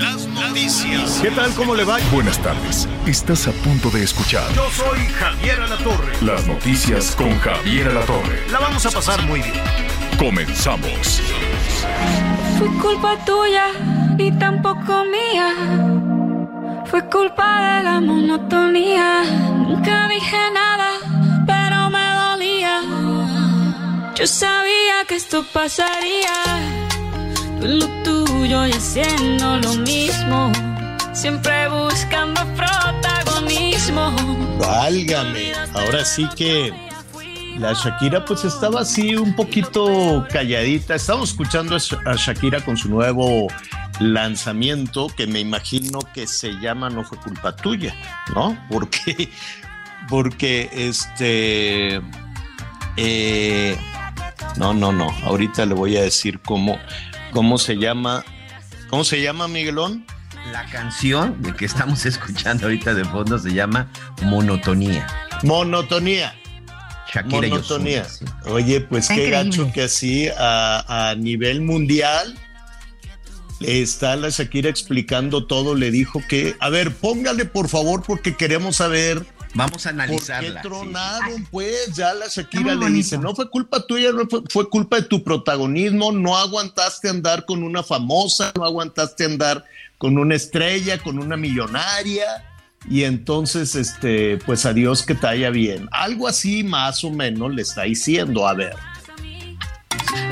Las noticias. ¿Qué tal? ¿Cómo le va? Buenas tardes. Estás a punto de escuchar Yo soy Javier Alatorre. las noticias con Javier Alatorre. La vamos a pasar muy bien. Comenzamos. Fue culpa tuya y tampoco mía. Fue culpa de la monotonía. Nunca dije nada, pero me dolía. Yo sabía que esto pasaría. Tú lo tuyo y haciendo lo mismo. Siempre buscando protagonismo. Válgame, ahora sí que la Shakira pues estaba así un poquito calladita. Estamos escuchando a Sha- a Shakira con su nuevo lanzamiento que me imagino que se llama No fue culpa tuya, ¿no? Porque, porque este... eh, no, no, no. Ahorita le voy a decir cómo, cómo se llama. ¿Cómo se llama, Miguelón? La canción de que estamos escuchando ahorita de fondo se llama Monotonía. Monotonía. Shakira Monotonía. Sí. Oye, pues Está qué increíble. gacho que así a, a nivel mundial está la Shakira explicando todo. Le dijo que, a ver, póngale por favor porque queremos saber Vamos a por qué analizarla. sí. tronaron. Pues ya la Shakira le dice, no fue culpa tuya, no fue, fue culpa de tu protagonismo, no aguantaste andar con una famosa, no aguantaste andar con una estrella, con una millonaria. Y entonces, este, pues adiós que te haya bien. Algo así más o menos le está diciendo. A ver.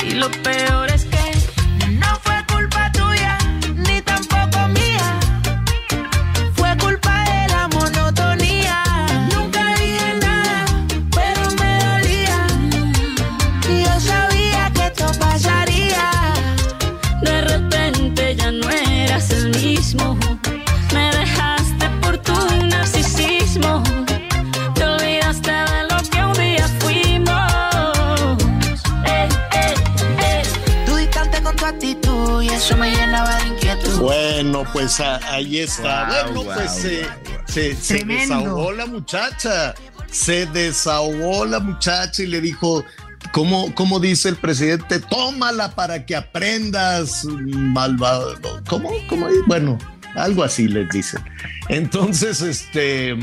Y lo peor es que no fue eso me llenaba de inquietud. Bueno, pues a- ahí está. Bueno, pues se, guau. se- se Tremendo. desahogó la muchacha. Se desahogó la muchacha y le dijo, ¿cómo, cómo dice el presidente? Tómala para que aprendas, malvado. ¿Cómo? ¿Cómo? Bueno, algo así les dicen. Entonces, este...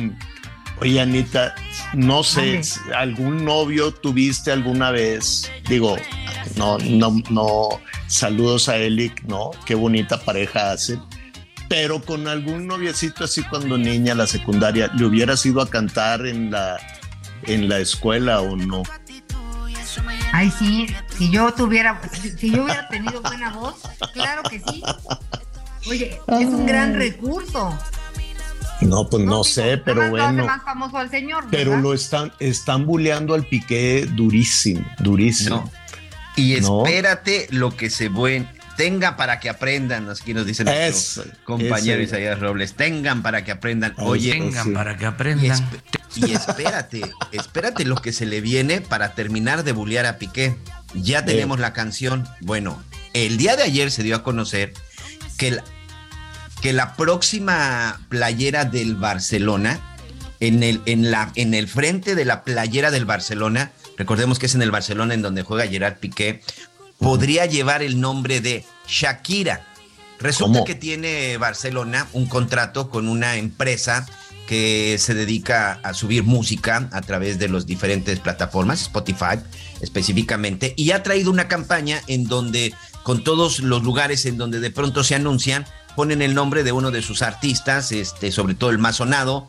Oye, Anita, no sé. ¿algún novio tuviste alguna vez? Digo, no, no, no, saludos a Elic, ¿no? Qué bonita pareja hacen. Pero con algún noviecito así cuando niña, la secundaria, ¿le hubieras ido a cantar en la, en la escuela o no? Ay, sí, si yo tuviera, si, si yo hubiera tenido buena voz, claro que sí. Oye, es un gran recurso. No, pues no, Digo, sé, pero bueno. más famoso al señor. Pero lo están, están bulleando al piqué durísimo, durísimo. No. Y No. espérate lo que se buen tenga para que aprendan, aquí nos dice nuestro Eso, compañero. Isaías Robles, tengan para que aprendan. Oye, sí. para que y, aprendan. esp- y espérate, espérate lo que se le viene para terminar de bullear a Piqué. Ya tenemos la canción. Bueno, el día de ayer se dio a conocer que la, que la próxima playera del Barcelona, en el, en, la, en el frente de la playera del Barcelona, recordemos que es en el Barcelona en donde juega Gerard Piqué, podría llevar el nombre de Shakira. Resulta ¿Cómo? que tiene Barcelona un contrato con una empresa que se dedica a subir música a través de las diferentes plataformas, Spotify específicamente, y ha traído una campaña en donde con todos los lugares en donde de pronto se anuncian, ponen el nombre de uno de sus artistas, este, sobre todo el más sonado,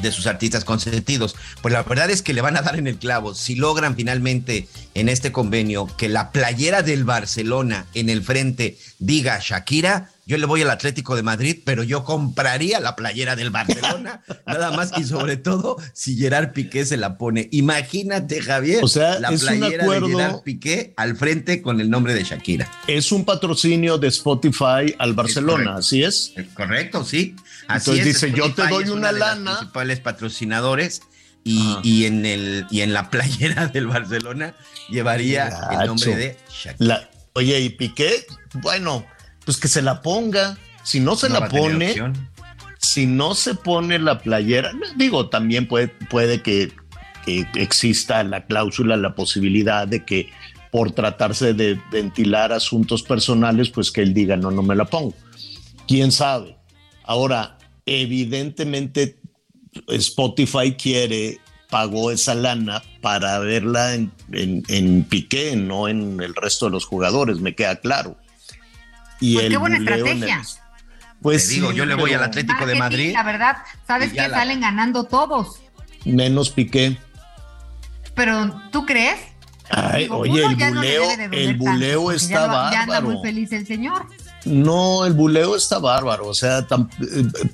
de sus artistas consentidos. Pues la verdad es que le van a dar en el clavo. Si logran finalmente en este convenio que la playera del Barcelona en el frente diga Shakira, yo le voy al Atlético de Madrid, pero yo compraría la playera del Barcelona, nada más y sobre todo si Gerard Piqué se la pone. Imagínate, Javier, O sea, la es un playera acuerdo- de Gerard Piqué al frente con el nombre de Shakira. Es un patrocinio de Spotify al Barcelona, así es. Eh, Correcto, sí. Así Entonces es, dice, yo te doy una de las lana. principales patrocinadores y, y en el y en la playera del Barcelona llevaría el nombre de Shakira. La, oye, y Piqué, bueno, pues que se la ponga. Si no se No la pone, si no se pone la playera, digo, también puede, puede que, que exista la cláusula, la posibilidad de que por tratarse de ventilar asuntos personales, pues que él diga, no, no me la pongo. ¿Quién sabe? Ahora, evidentemente Spotify quiere, pagó esa lana para verla en, en, en Piqué, no en el resto de los jugadores, me queda claro. Y Pues qué buena estrategia. el- pues Te digo, sí, yo le voy al Atlético de Madrid. La verdad, sabes que la- salen ganando todos. Menos Piqué. Pero ¿tú crees? Ay, Digo, oye, el no buleo, debe de el buleo está ya, anda muy feliz el señor. No, el buleo está bárbaro. O sea, eh,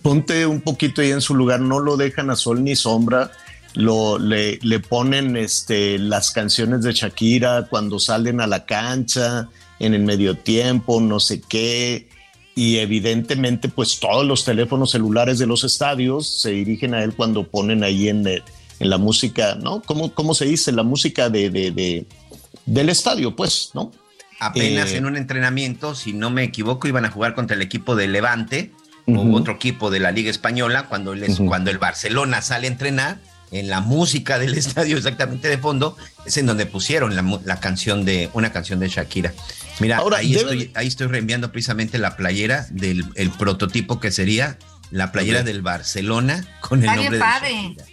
ponte un poquito ahí en su lugar. No lo dejan a sol ni sombra. Lo, le, ponen este, las canciones de Shakira cuando salen a la cancha, en el medio tiempo, no sé qué. Y evidentemente, pues todos los teléfonos celulares de los estadios se dirigen a él cuando ponen ahí en, en la música, ¿no? ¿Cómo, cómo se dice? La música de- del estadio, pues, ¿no? Apenas Eh, en un entrenamiento, si no me equivoco, iban a jugar contra el equipo de Levante Ujú. o otro equipo de la Liga Española. Cuando, les- Ujú. cuando el Barcelona sale a entrenar, en la música del estadio exactamente de fondo, es en donde pusieron la, canción de una canción de Shakira. Mira, Ahora, ahí, debe- estoy, ahí estoy reenviando precisamente la playera del el prototipo que sería la playera del Barcelona con el nombre bien de padre. Shakira.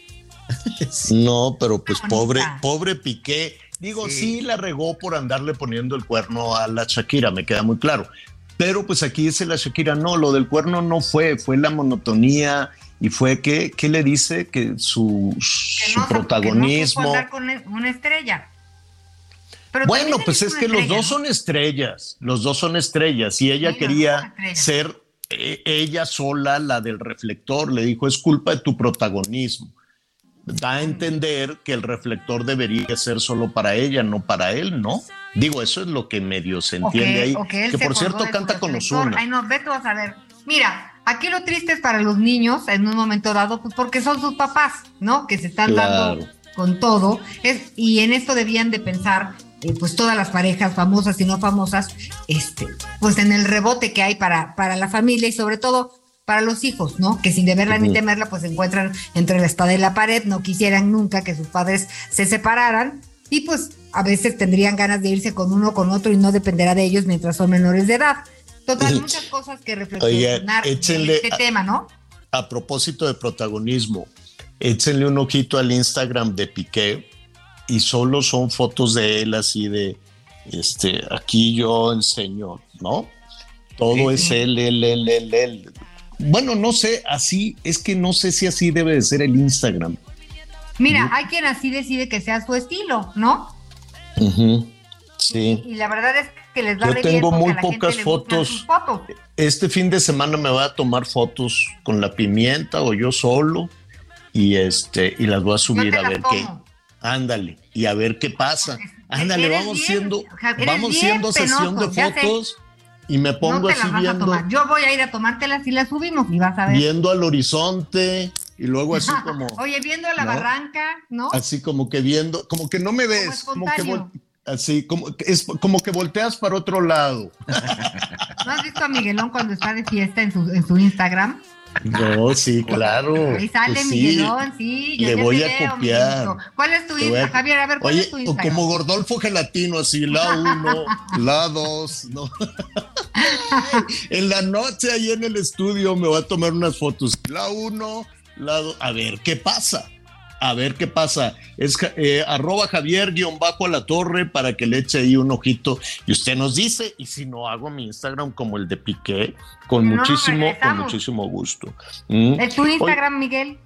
Sí. No, pero pues pobre, pobre Piqué. Digo, Sí. sí. la regó por andarle poniendo el cuerno a la Shakira, me queda muy claro. Pero pues aquí dice la Shakira, no, lo del cuerno no fue, fue la monotonía y fue que, ¿qué le dice? Que su, su no, protagonismo. Que no con una estrella. Pero Bueno, pues es que los dos son estrellas, los dos son estrellas y ella Sí, quería ser eh, ella sola la del reflector, le dijo, es culpa de tu protagonismo. Da a entender que el reflector debería ser solo para ella, no para él, ¿no? Digo, eso es lo que medio se entiende ahí. que por cierto canta con reflector. Ozuna. Ay, no, ve tú a saber. Mira, aquí lo triste es para los niños en un momento dado, pues porque son sus papás, ¿no? Que se están Claro. dando con todo. Es, y en esto debían de pensar, eh, pues todas las parejas famosas y no famosas, este, pues en el rebote que hay para, para la familia y sobre todo para los hijos, ¿no? Que sin deberla ni Ujú. temerla, pues se encuentran entre la espada y la pared, no quisieran nunca que sus padres se separaran y pues a veces tendrían ganas de irse con uno o con otro y no dependerá de ellos mientras son menores de edad. Total, muchas cosas que reflexionar échenle este a- tema, ¿no? A propósito de protagonismo, échenle un ojito al Instagram de Piqué y solo son fotos de él así de, este, aquí yo enseño, ¿no? Todo es él, él, él, él, él. Bueno, no sé, así, es que no sé si así debe de ser el Instagram. Mira, hay quien así decide que sea su estilo, ¿no? Sí. Y la verdad es que les va Yo tengo muy pocas fotos. Este fin de semana me voy a tomar fotos con la pimienta o yo solo y este y las voy a subir a ver qué. Ándale, y a ver qué pasa. Ándale, vamos bien, siendo, vamos siendo sesión de penoso, fotos y me pongo no te así las vas a viendo, tomar. Yo voy a ir a tomártelas y las subimos y vas a ver. viendo al horizonte y luego así como, Oye, viendo la ¿no? barranca, ¿no? así como que viendo, como que no me ves, como, que espontáneo. vol- así como que es como que volteas para otro lado. ¿No has visto a Miguelón cuando está de fiesta en su, en su Instagram? No, sí, claro. Ahí sale Pues sí. Miguelón, sí. yo le voy a veo, copiar. Miguelito. ¿Cuál es tu voy a- Javier? A ver, ¿cuál Oye, es tu como Gordolfo Gelatino, así, la uno, la dos, ¿no? en la noche ahí en el estudio me voy a tomar unas fotos. La uno, la dos, a ver qué pasa. A ver qué pasa. Es eh, arroba Javier guion bajo a la torre para que le eche ahí un ojito y usted nos dice. Y si no hago mi Instagram como el de Piqué, con No, muchísimo, con muchísimo gusto. ¿Mm? ¿Es tu Instagram, Miguel?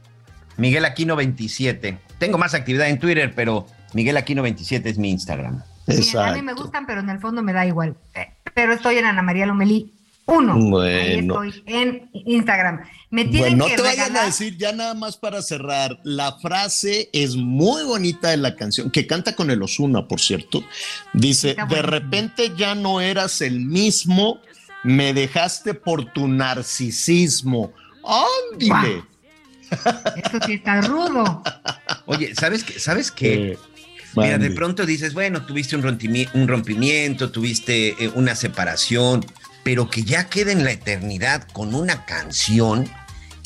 Miguel Aquino 27. Tengo más actividad en Twitter, pero Miguel Aquino 27 es mi Instagram. Mira, a mí me Exacto. gustan, pero en el fondo me da igual. Eh, Pero estoy en Ana María Lomelí Uno. Bueno. Ahí estoy en Instagram. Me tienen Bueno, no que te vayan a regalar- decir ya nada más para cerrar. La frase es muy bonita de la canción, que canta con el Osuna, por cierto. Dice, de repente ya no eras el mismo, me dejaste por tu narcisismo. ¡Ándile! Esto sí está rudo. Oye, ¿sabes qué? ¿Sabes qué? Eh, Mira, de pronto dices, bueno, tuviste un, rompimi- un rompimiento, tuviste eh, una separación, pero que ya quede en la eternidad con una canción,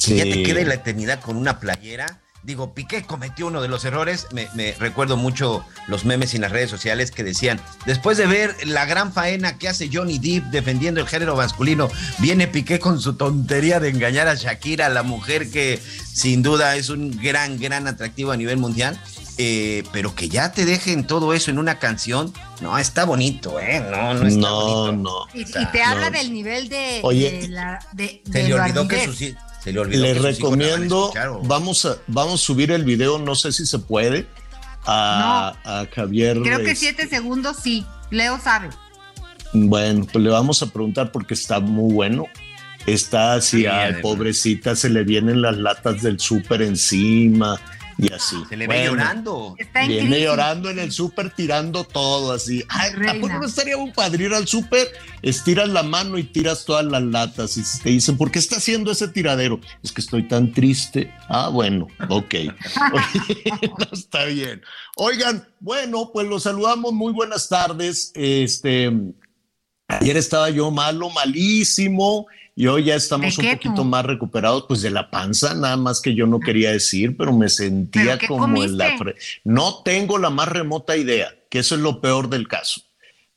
que ya te quede en la eternidad con una playera. Digo, Piqué cometió uno de los errores. Me, me recuerdo mucho los memes en las redes sociales que decían, después de ver la gran faena que hace Johnny Depp defendiendo el género masculino, viene Piqué con su tontería de engañar a Shakira, la mujer que sin duda es un gran, gran atractivo a nivel mundial. Eh, pero que ya te dejen todo eso en una canción, no, está bonito, ¿eh? No, no está No, bonito. no. Y, O sea, y te habla no. del nivel de, Oye, de la, de, Se de le olvidó que sus se le olvidó Les que sus hijos la van a recomiendo, escuchar, o- vamos a, vamos a subir el video, no sé si se puede, a, a Javier. Creo que este, siete segundos sí. Leo sabe. Bueno, pues le vamos a preguntar porque está muy bueno. Está así, Sí, ay, además. pobrecita, se le vienen las latas del súper encima y así. Se le ve Bueno, llorando. Está en Viene crisis. llorando en el súper tirando todo así. Ay, ¿a poco no estaría un padre ir al súper? Estiras la mano y tiras todas las latas y te dicen, ¿por qué está haciendo ese tiradero? Es que estoy tan triste. Ah, bueno, ok. No, está bien. Oigan, bueno, pues los saludamos. Muy buenas tardes. Este, ayer estaba yo malo, malísimo. Y hoy ya estamos ¿De un poquito tú? más recuperados, pues de la panza, nada más que yo no quería decir, pero me sentía ¿Pero como en la... No tengo la más remota idea, que eso es lo peor del caso.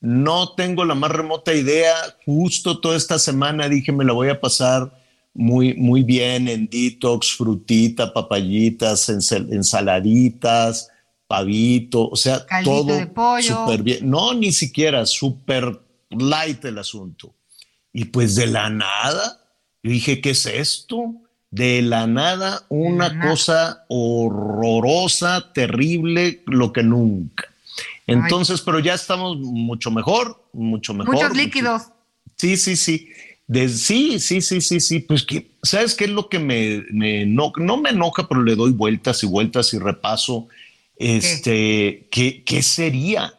No tengo la más remota idea. Justo toda esta semana dije, me la voy a pasar muy, muy bien en detox, frutita, papayitas, ensal- ensaladitas, pavito, o sea, Caldito todo súper bien. No, ni siquiera, súper light el asunto. Y pues de la nada, yo dije, ¿qué es esto? De la nada, una cosa horrorosa, terrible, lo que nunca. Entonces, pero ya estamos mucho mejor, mucho mejor. Muchos mucho- líquidos. Sí, sí, sí. De- sí, sí, sí, sí, sí. Pues que, ¿sabes qué es lo que me, me eno- no me enoja, pero le doy vueltas y vueltas y repaso? Este, ¿qué, qué sería?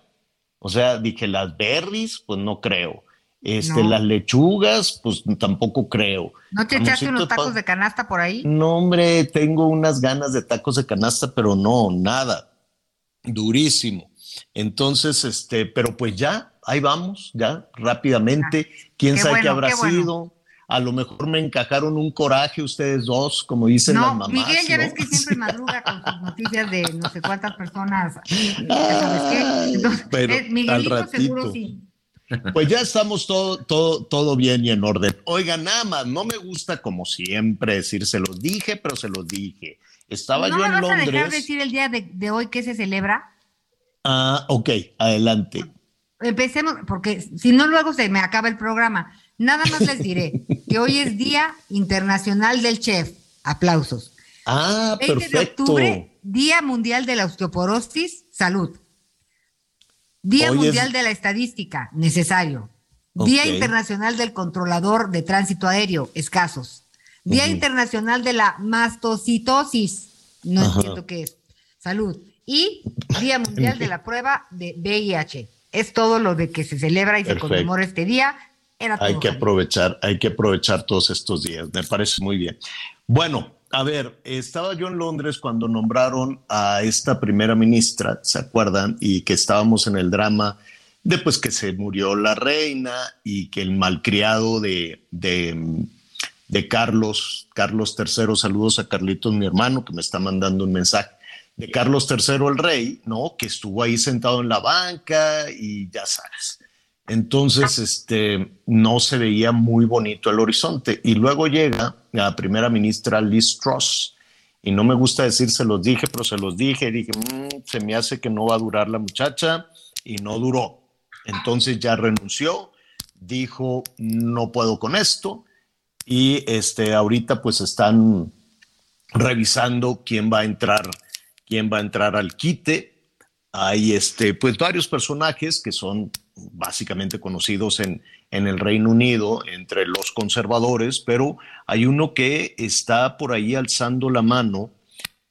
O sea, dije, las berries, pues no creo. Este, No. las lechugas, pues tampoco creo. ¿No te echaste unos tacos de canasta por ahí? no, hombre, tengo unas ganas de tacos de canasta, pero no, nada. Durísimo. Entonces, este, pero pues ya, ahí vamos, ya, rápidamente. ¿Quién Qué sabe qué bueno, habrá qué bueno. sido? A lo mejor me encajaron un coraje ustedes dos, como dicen las No, mamás. Miguel, ya ¿no? ves que siempre madruga con sus noticias de no sé cuántas personas. ¿ya ¿Sabes qué? Entonces, Pero eh, Miguelito al ratito. seguro sí. Pues ya estamos todo, todo, todo bien y en orden. Oigan, nada más, no me gusta como siempre decir, se los dije, pero se los dije. Estaba ¿No yo me en vas a dejar decir el día de, de hoy que se celebra? Ah, ok, adelante. Empecemos, porque si no luego se me acaba el programa. Nada más les diré que hoy es Día Internacional del Chef. Aplausos. Ah, 20 de perfecto. octubre, Día Mundial de la Osteoporosis, salud. Día Hoy es- Mundial de la Estadística, necesario. Día. Internacional del Controlador de Tránsito Aéreo, escasos. Día. Internacional de la Mastocitosis, no Ajá. entiendo qué es. Salud. Y Día Mundial de la Prueba de VIH. Es todo lo de que se celebra y se conmemora este día. Era. Hay que aprovechar, hay que aprovechar todos estos días. Me parece muy bien. Bueno, a ver, estaba yo en Londres cuando nombraron a esta primera ministra, ¿se acuerdan? Y que estábamos en el drama de pues que se murió la reina y que el malcriado de, de, de Carlos, Carlos III, saludos a Carlitos, mi hermano, que me está mandando un mensaje, de Carlos III el rey, ¿no? Que estuvo ahí sentado en la banca y ya sabes. Entonces, este, no se veía muy bonito el horizonte. Y luego llega la primera ministra Liz Truss. Y no me gusta decir se los dije, pero se los dije. Dije, "Mm, se me hace que no va a durar la muchacha. Y no duró. Entonces ya renunció. Dijo, no puedo con esto. Y este, ahorita pues están revisando quién va a entrar, quién va a entrar al quite. Hay este, pues varios personajes que son básicamente conocidos en, en el Reino Unido entre los conservadores, pero hay uno que está por ahí alzando la mano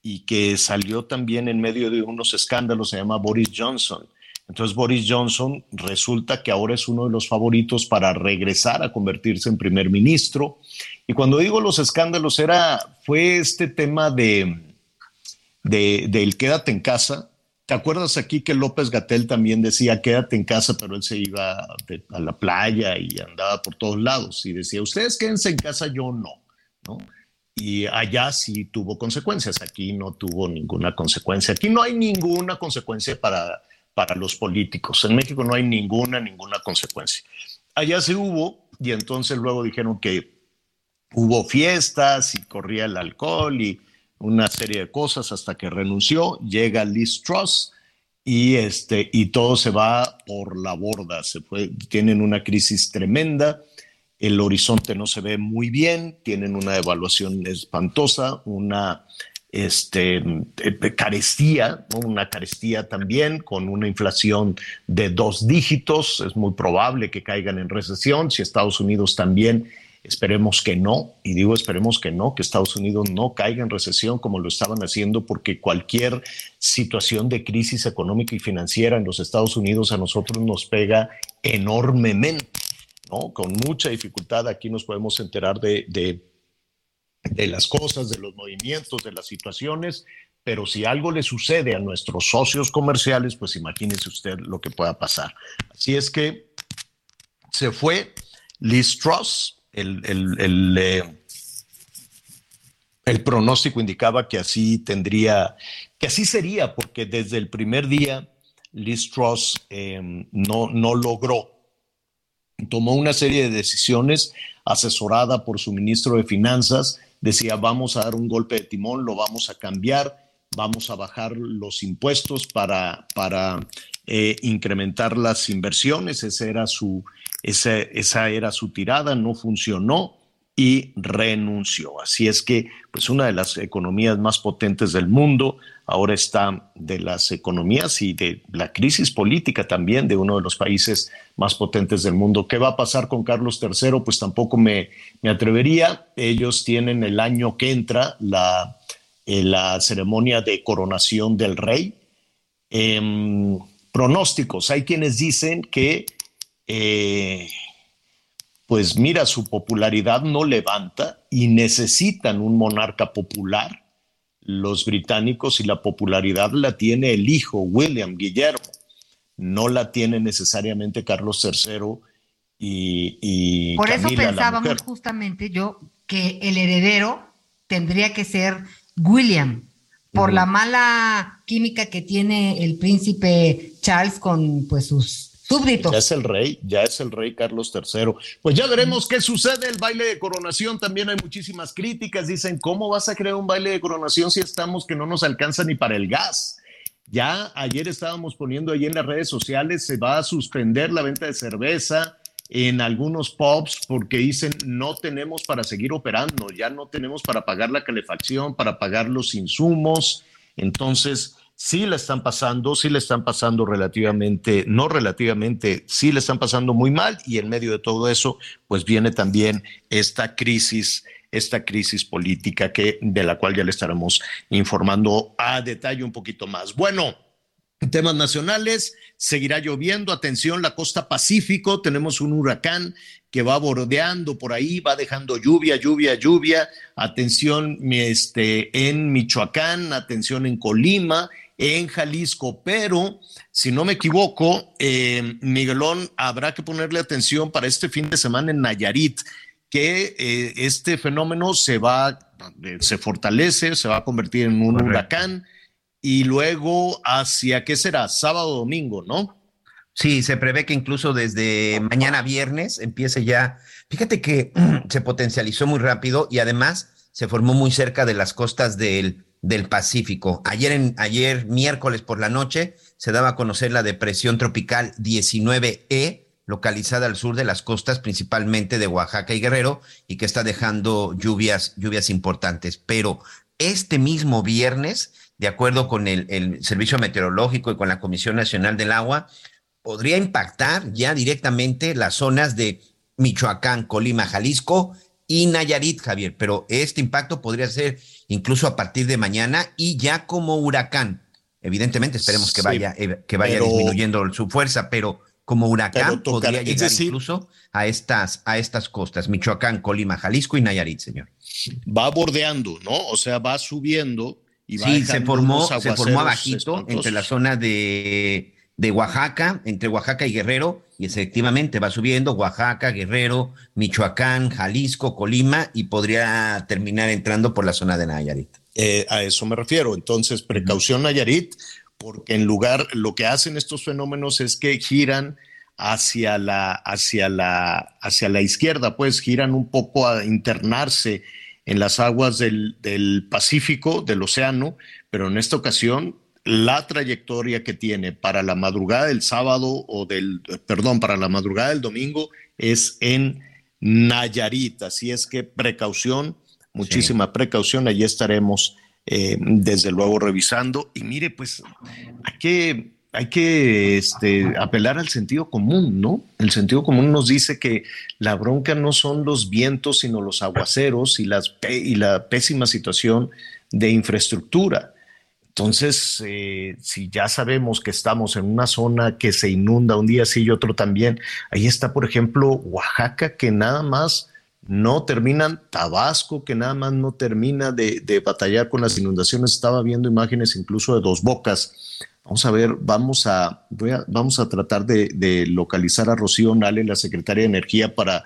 y que salió también en medio de unos escándalos, se llama Boris Johnson. Entonces Boris Johnson resulta que ahora es uno de los favoritos para regresar a convertirse en primer ministro. Y cuando digo los escándalos, era, fue este tema de, de, del quédate en casa. ¿Te acuerdas aquí que López Gatel también decía quédate en casa, pero él se iba a la playa y andaba por todos lados y decía, ustedes quédense en casa, yo no, ¿no? Y allá sí tuvo consecuencias, aquí no tuvo ninguna consecuencia. Aquí no hay ninguna consecuencia para, para los políticos. En México no hay ninguna, ninguna consecuencia. Allá sí hubo y entonces luego dijeron que hubo fiestas y corría el alcohol y una serie de cosas hasta que renunció. Llega Liz Truss y, este, y todo se va por la borda. Se tienen una crisis tremenda. El horizonte no se ve muy bien, tienen una evaluación espantosa, una este, eh, carestía, una carestía también con una inflación de dos dígitos. Es muy probable que caigan en recesión. Si Estados Unidos también, esperemos que no. Y digo esperemos que no, que Estados Unidos no caiga en recesión como lo estaban haciendo, porque cualquier situación de crisis económica y financiera en los Estados Unidos a nosotros nos pega enormemente. ¿no? Con mucha dificultad aquí nos podemos enterar de, de, las cosas, de los movimientos, de las situaciones, pero si algo le sucede a nuestros socios comerciales, pues imagínese usted lo que pueda pasar. Así es que se fue Liz Truss, el, el, el, eh, el pronóstico indicaba que así tendría, que así sería, porque desde el primer día Liz Truss eh, no, no logró tomó una serie de decisiones asesorada por su ministro de Finanzas. Decía, vamos a dar un golpe de timón, lo vamos a cambiar, vamos a bajar los impuestos para, para eh, incrementar las inversiones. Esa era, su, esa, esa era su tirada, no funcionó y renunció. Así es que, pues una de las economías más potentes del mundo, ahora está de las economías y de la crisis política también de uno de los países más potentes del mundo. ¿Qué va a pasar con Carlos III? Pues tampoco me, me atrevería. Ellos tienen el año que entra la, eh, la ceremonia de coronación del rey. Eh, pronósticos. Hay quienes dicen que... Eh, pues mira, su popularidad no levanta y necesitan un monarca popular, los británicos, y la popularidad la tiene el hijo, William Guillermo, no la tiene necesariamente Carlos III y, y Por eso Camila, pensábamos justamente yo que el heredero tendría que ser William, por la mala química que tiene el príncipe Charles con pues sus súbditos. Ya es el rey, ya es el rey Carlos III. Pues ya veremos qué sucede. El baile de coronación también hay muchísimas críticas. Dicen, ¿cómo vas a crear un baile de coronación si estamos que no nos alcanza ni para el gas? Ya ayer estábamos poniendo ahí en las redes sociales, se va a suspender la venta de cerveza en algunos pubs porque dicen no tenemos para seguir operando, ya no tenemos para pagar la calefacción, para pagar los insumos. Entonces, sí la están pasando, sí le están pasando relativamente, no relativamente, sí le están pasando muy mal y en medio de todo eso, pues viene también esta crisis, esta crisis política que de la cual ya le estaremos informando a detalle un poquito más. Bueno, temas nacionales, seguirá lloviendo, atención, la costa Pacífico, tenemos un huracán que va bordeando por ahí, va dejando lluvia, lluvia, lluvia, atención este, en Michoacán, atención en Colima, en Jalisco, pero si no me equivoco, eh, Miguelón, habrá que ponerle atención para este fin de semana en Nayarit, que eh, este fenómeno se va, eh, se fortalece, se va a convertir en un Correcto. huracán y luego hacia, ¿qué será? Sábado, domingo, ¿no? Sí, se prevé que incluso desde mañana viernes empiece ya. Fíjate que se potencializó muy rápido y además se formó muy cerca de las costas del, del Pacífico. Ayer, en, ayer, miércoles por la noche, se daba a conocer la depresión tropical 19E, localizada al sur de las costas, principalmente de Oaxaca y Guerrero, y que está dejando lluvias, lluvias importantes. Pero este mismo viernes, de acuerdo con el Servicio Meteorológico y con la Comisión Nacional del Agua, podría impactar ya directamente las zonas de Michoacán, Colima, Jalisco y Nayarit, Javier, pero este impacto podría ser incluso a partir de mañana y ya como huracán. Evidentemente, esperemos que vaya, eh, que vaya pero- disminuyendo su fuerza, pero como huracán Pero tocar- podría llegar decir- incluso a estas, a estas costas, Michoacán, Colima, Jalisco y Nayarit, señor. Va bordeando, ¿no? O sea, va subiendo y va Sí, se formó, se formó abajito espantosos. entre la zona de, de Oaxaca, entre Oaxaca y Guerrero, y efectivamente va subiendo Oaxaca, Guerrero, Michoacán, Jalisco, Colima, y podría terminar entrando por la zona de Nayarit. Eh, a eso me refiero. Entonces, precaución Nayarit, porque en lugar, lo que hacen estos fenómenos es que giran hacia la, hacia la, hacia la izquierda, pues giran un poco a internarse en las aguas del, del Pacífico, del océano, pero en esta ocasión la trayectoria que tiene para la madrugada del sábado o del, perdón, para la madrugada del domingo es en Nayarit. Así es que precaución, muchísima precaución, allí estaremos eh, desde luego revisando. Y mire, pues hay que, hay que este, apelar al sentido común, ¿no? El sentido común nos dice que la bronca no son los vientos, sino los aguaceros y, las y la pésima situación de infraestructura. Entonces, eh, si ya sabemos que estamos en una zona que se inunda un día sí y otro también, ahí está, por ejemplo, Oaxaca, que nada más no terminan, Tabasco, que nada más no termina de, de batallar con las inundaciones. Estaba viendo imágenes incluso de dos bocas. Vamos a ver, vamos a, voy a- vamos a tratar de, localizar a Rocío Nale, la secretaria de Energía, para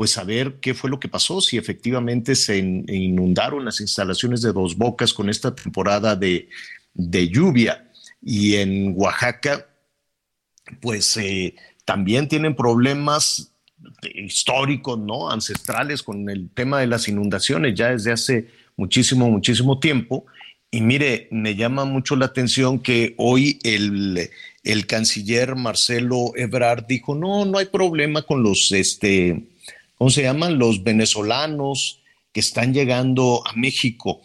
pues saber qué fue lo que pasó, si efectivamente se in- inundaron las instalaciones de Dos Bocas con esta temporada de, de lluvia. Y en Oaxaca, pues eh, también tienen problemas históricos, ¿no? Ancestrales con el tema de las inundaciones ya desde hace muchísimo, muchísimo tiempo. Y mire, me llama mucho la atención que hoy el, el canciller Marcelo Ebrard dijo, no, no hay problema con los, este, ¿cómo se llaman? Los venezolanos que están llegando a México.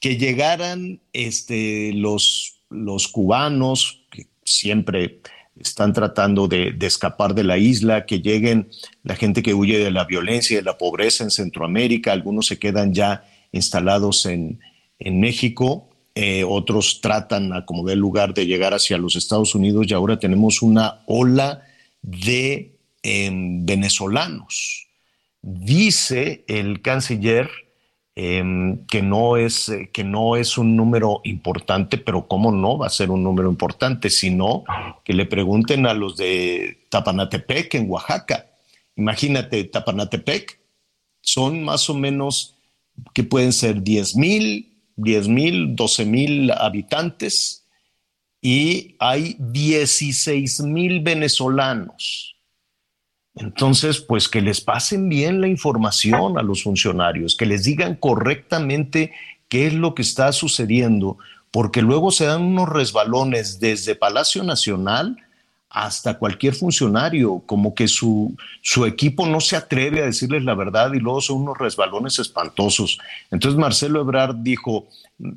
Que llegaran este, los, los cubanos, que siempre están tratando de, escapar de la isla, que lleguen la gente que huye de la violencia y de la pobreza en Centroamérica, algunos se quedan ya instalados en, en México, eh, otros tratan a como del lugar de llegar hacia los Estados Unidos y ahora tenemos una ola de em, venezolanos. Dice el canciller em, que, no es, eh, que no es un número importante, pero ¿cómo no va a ser un número importante? Sino que le pregunten a los de Tapanatepec en Oaxaca. Imagínate, Tapanatepec son más o menos que pueden ser 10 mil, 10 mil, 12 mil habitantes y hay 16 mil venezolanos. Entonces, pues que les pasen bien la información a los funcionarios, que les digan correctamente qué es lo que está sucediendo, porque luego se dan unos resbalones desde Palacio Nacional hasta cualquier funcionario, como que su, su equipo no se atreve a decirles la verdad y luego son unos resbalones espantosos. Entonces Marcelo Ebrard dijo,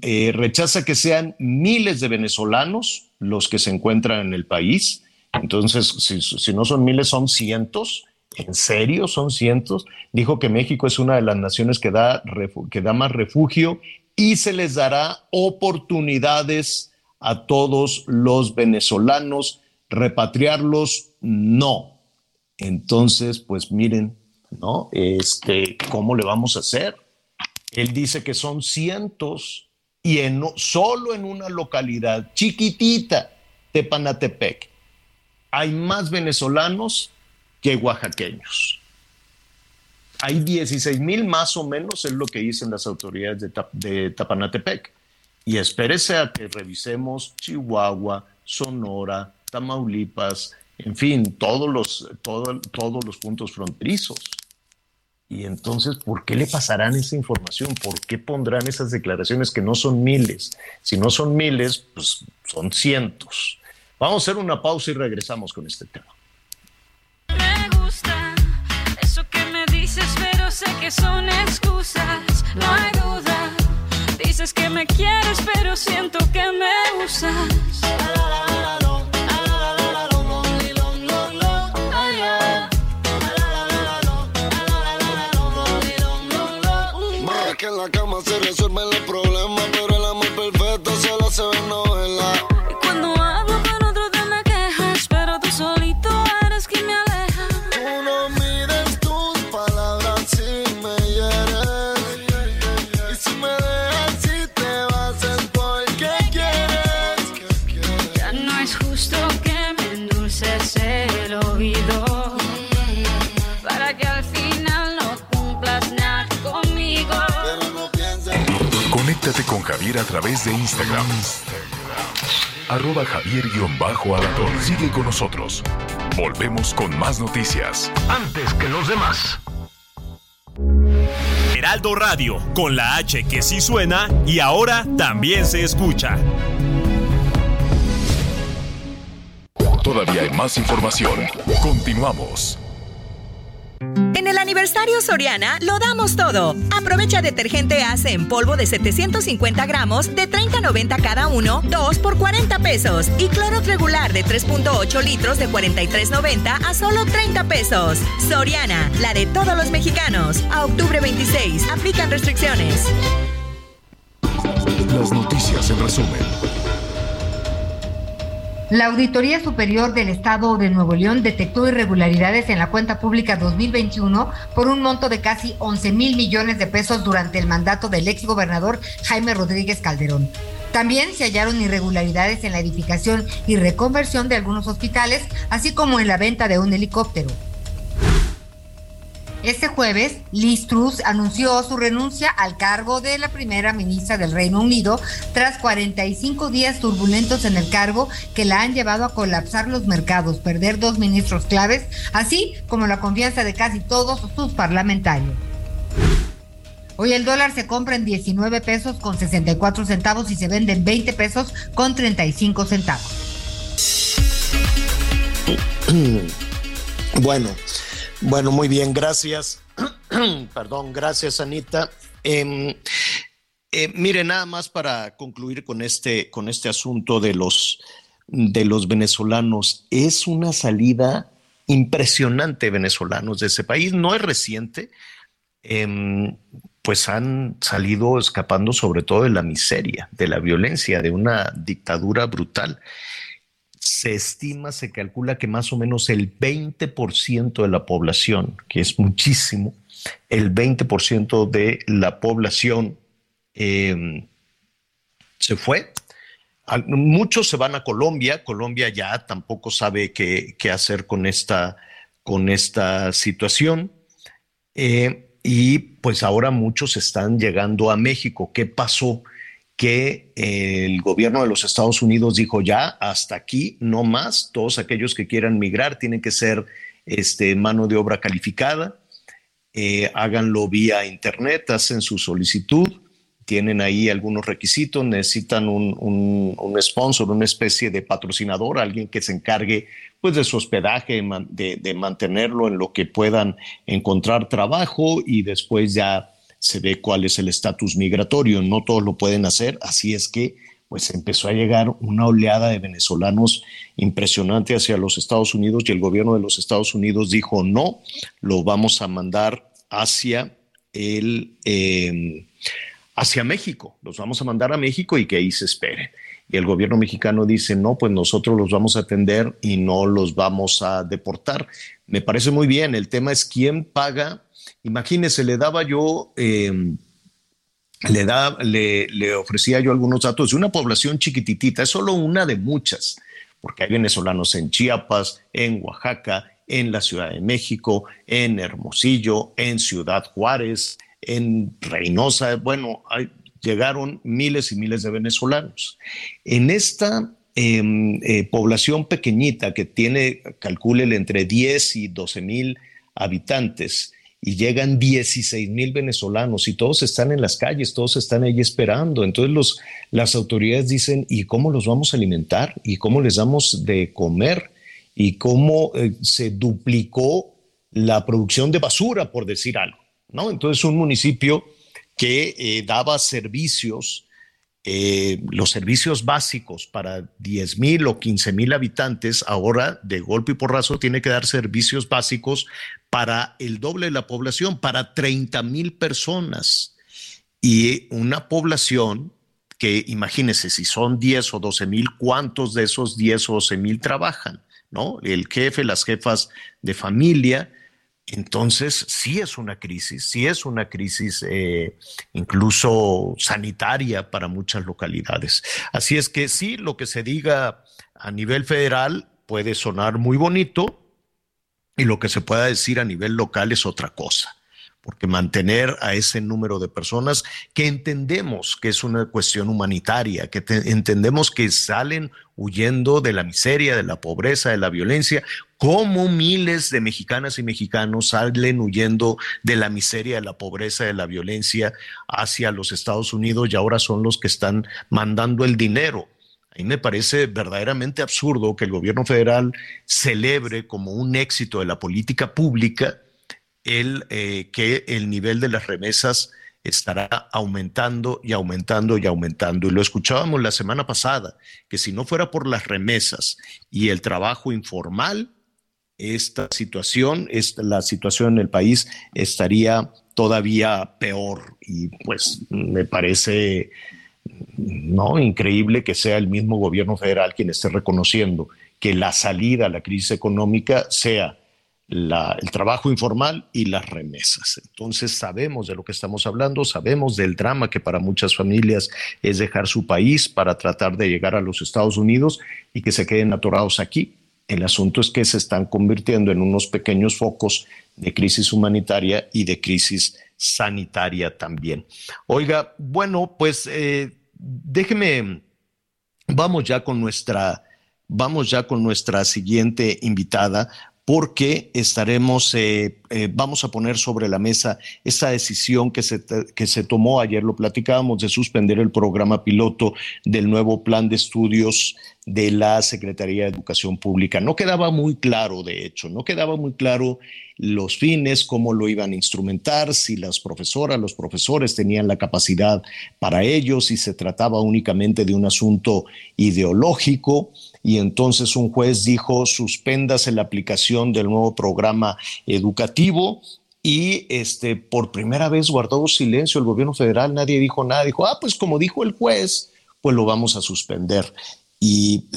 eh, rechaza que sean miles de venezolanos los que se encuentran en el país. Entonces, si, no son miles, son cientos. ¿En serio son cientos? Dijo que México es una de las naciones que da, que da más refugio y se les dará oportunidades a todos los venezolanos. Repatriarlos, no. Entonces, pues miren, ¿no? Este, ¿cómo le vamos a hacer? Él dice que son cientos y en, solo en una localidad chiquitita, Tepanatepec, hay más venezolanos que oaxaqueños. Hay 16 mil más o menos, es lo que dicen las autoridades de, Tap- de Tapanatepec. Y espérese a que revisemos Chihuahua, Sonora, Tamaulipas, en fin, todos los, todo- todos los puntos fronterizos. Y entonces, ¿por qué le pasarán esa información? ¿Por qué pondrán esas declaraciones que no son miles? Si no son miles, pues son cientos. Vamos a hacer una pausa y regresamos con este tema. Me gusta eso que me dices, pero sé que son excusas, no hay duda. Dices que me quieres, pero siento que me usas. Más que en la cama se resuelven los problemas Javier a través de Instagram. Arroba Javier-Alator. Sigue con nosotros. Volvemos con más noticias. Antes que los demás. Heraldo Radio, con la H que sí suena y ahora también se escucha. Todavía hay más información. Continuamos. En el aniversario Soriana lo damos todo. Aprovecha detergente Ace en polvo de 750 gramos de 30.90 cada uno, 2 por 40 pesos. Y cloro regular de 3.8 litros de 43.90 a solo 30 pesos. Soriana, la de todos los mexicanos. A octubre 26, aplican restricciones. Las noticias en resumen. La Auditoría Superior del Estado de Nuevo León detectó irregularidades en la cuenta pública 2021 por un monto de casi 11 mil millones de pesos durante el mandato del exgobernador Jaime Rodríguez Calderón. También se hallaron irregularidades en la edificación y reconversión de algunos hospitales, así como en la venta de un helicóptero. Este jueves, Liz Truss anunció su renuncia al cargo de la primera ministra del Reino Unido tras 45 días turbulentos en el cargo que la han llevado a colapsar los mercados, perder dos ministros claves, así como la confianza de casi todos sus parlamentarios. Hoy el dólar se compra en 19 pesos con 64 centavos y se vende en 20 pesos con 35 centavos. Bueno, bueno, muy bien, gracias. Perdón, gracias, Anita. Eh, eh, mire, nada más para concluir con este, con este asunto de los, de los venezolanos. Es una salida impresionante venezolanos de ese país. No es reciente. Eh, pues han salido escapando sobre todo de la miseria, de la violencia, de una dictadura brutal se estima, se calcula que más o menos el 20% de la población, que es muchísimo, el 20% de la población eh, se fue. Muchos se van a Colombia. Colombia ya tampoco sabe qué, qué hacer con esta, con esta situación. Eh, y pues ahora muchos están llegando a México. ¿Qué pasó? Que el gobierno de los Estados Unidos dijo ya hasta aquí, no más, todos aquellos que quieran migrar tienen que ser este, mano de obra calificada, eh, háganlo vía internet, hacen su solicitud, tienen ahí algunos requisitos, necesitan un, un, sponsor, una especie de patrocinador, alguien que se encargue pues de su hospedaje, de, de mantenerlo en lo que puedan encontrar trabajo y después ya se ve cuál es el estatus migratorio. No todos lo pueden hacer, así es que pues empezó a llegar una oleada de venezolanos impresionante hacia los Estados Unidos y el gobierno de los Estados Unidos dijo no, lo vamos a mandar hacia el em, hacia México, los vamos a mandar a México y que ahí se esperen. Y el gobierno mexicano dice, no, pues nosotros los vamos a atender y no los vamos a deportar. Me parece muy bien, el tema es quién paga Imagínese, le daba yo, em, le, da, le, ofrecía yo algunos datos de una población chiquititita, es solo una de muchas, porque hay venezolanos en Chiapas, en Oaxaca, en la Ciudad de México, en Hermosillo, en Ciudad Juárez, en Reynosa, bueno, llegaron miles y miles de venezolanos. En esta em, eh, población pequeñita que tiene, calcúlele, entre 10 y 12 mil habitantes, y llegan 16 mil venezolanos y todos están en las calles, todos están ahí esperando. Entonces las autoridades dicen, ¿y cómo los vamos a alimentar? ¿Y cómo les damos de comer? ¿Y cómo eh, se duplicó la producción de basura, por decir algo? ¿no? Entonces un municipio que eh, daba servicios eh, los servicios básicos para 10 mil o 15 mil habitantes, ahora de golpe y porrazo tiene que dar servicios básicos para el doble de la población, para 30 mil personas. Y una población que imagínense, si son 10 o 12 mil, ¿cuántos de esos 10 o 12 mil trabajan? ¿No? El jefe, las jefas de familia, entonces, sí es una crisis, sí es una crisis eh, incluso sanitaria para muchas localidades. Así es que sí, lo que se diga a nivel federal puede sonar muy bonito y lo que se pueda decir a nivel local es otra cosa, porque mantener a ese número de personas que entendemos que es una cuestión humanitaria, que entendemos que salen huyendo de la miseria, de la pobreza, de la violencia, como miles de mexicanas y mexicanos salen huyendo de la miseria, de la pobreza, de la violencia hacia los Estados Unidos y ahora son los que están mandando el dinero. A mí me parece verdaderamente absurdo que el gobierno federal celebre como un éxito de la política pública el, eh, que el nivel de las remesas estará aumentando y aumentando y aumentando. Y lo escuchábamos la semana pasada, que si no fuera por las remesas y el trabajo informal, esta situación, esta, la situación en el país estaría todavía peor. Y pues me parece no increíble que sea el mismo gobierno federal quien esté reconociendo que la salida a la crisis económica sea el trabajo informal y las remesas. Entonces sabemos de lo que estamos hablando, sabemos del drama que para muchas familias es dejar su país para tratar de llegar a los Estados Unidos y que se queden atorados aquí. El asunto es que se están convirtiendo en unos pequeños focos de crisis humanitaria y de crisis sanitaria también. Oiga, bueno, pues eh, déjeme, vamos ya con nuestra, vamos ya con nuestra siguiente invitada porque estaremos, eh, eh, vamos a poner sobre la mesa esa decisión que se, que se tomó ayer, lo platicábamos, de suspender el programa piloto del nuevo plan de estudios de la Secretaría de Educación Pública. No quedaba muy claro, de hecho, no quedaba muy claro los fines, cómo lo iban a instrumentar, si las profesoras, los profesores tenían la capacidad para ello, si se trataba únicamente de un asunto ideológico. Y entonces un juez dijo, suspéndase la aplicación del nuevo programa educativo y este, por primera vez guardó silencio el gobierno federal, nadie dijo nada, dijo, ah, pues como dijo el juez, pues lo vamos a suspender. Y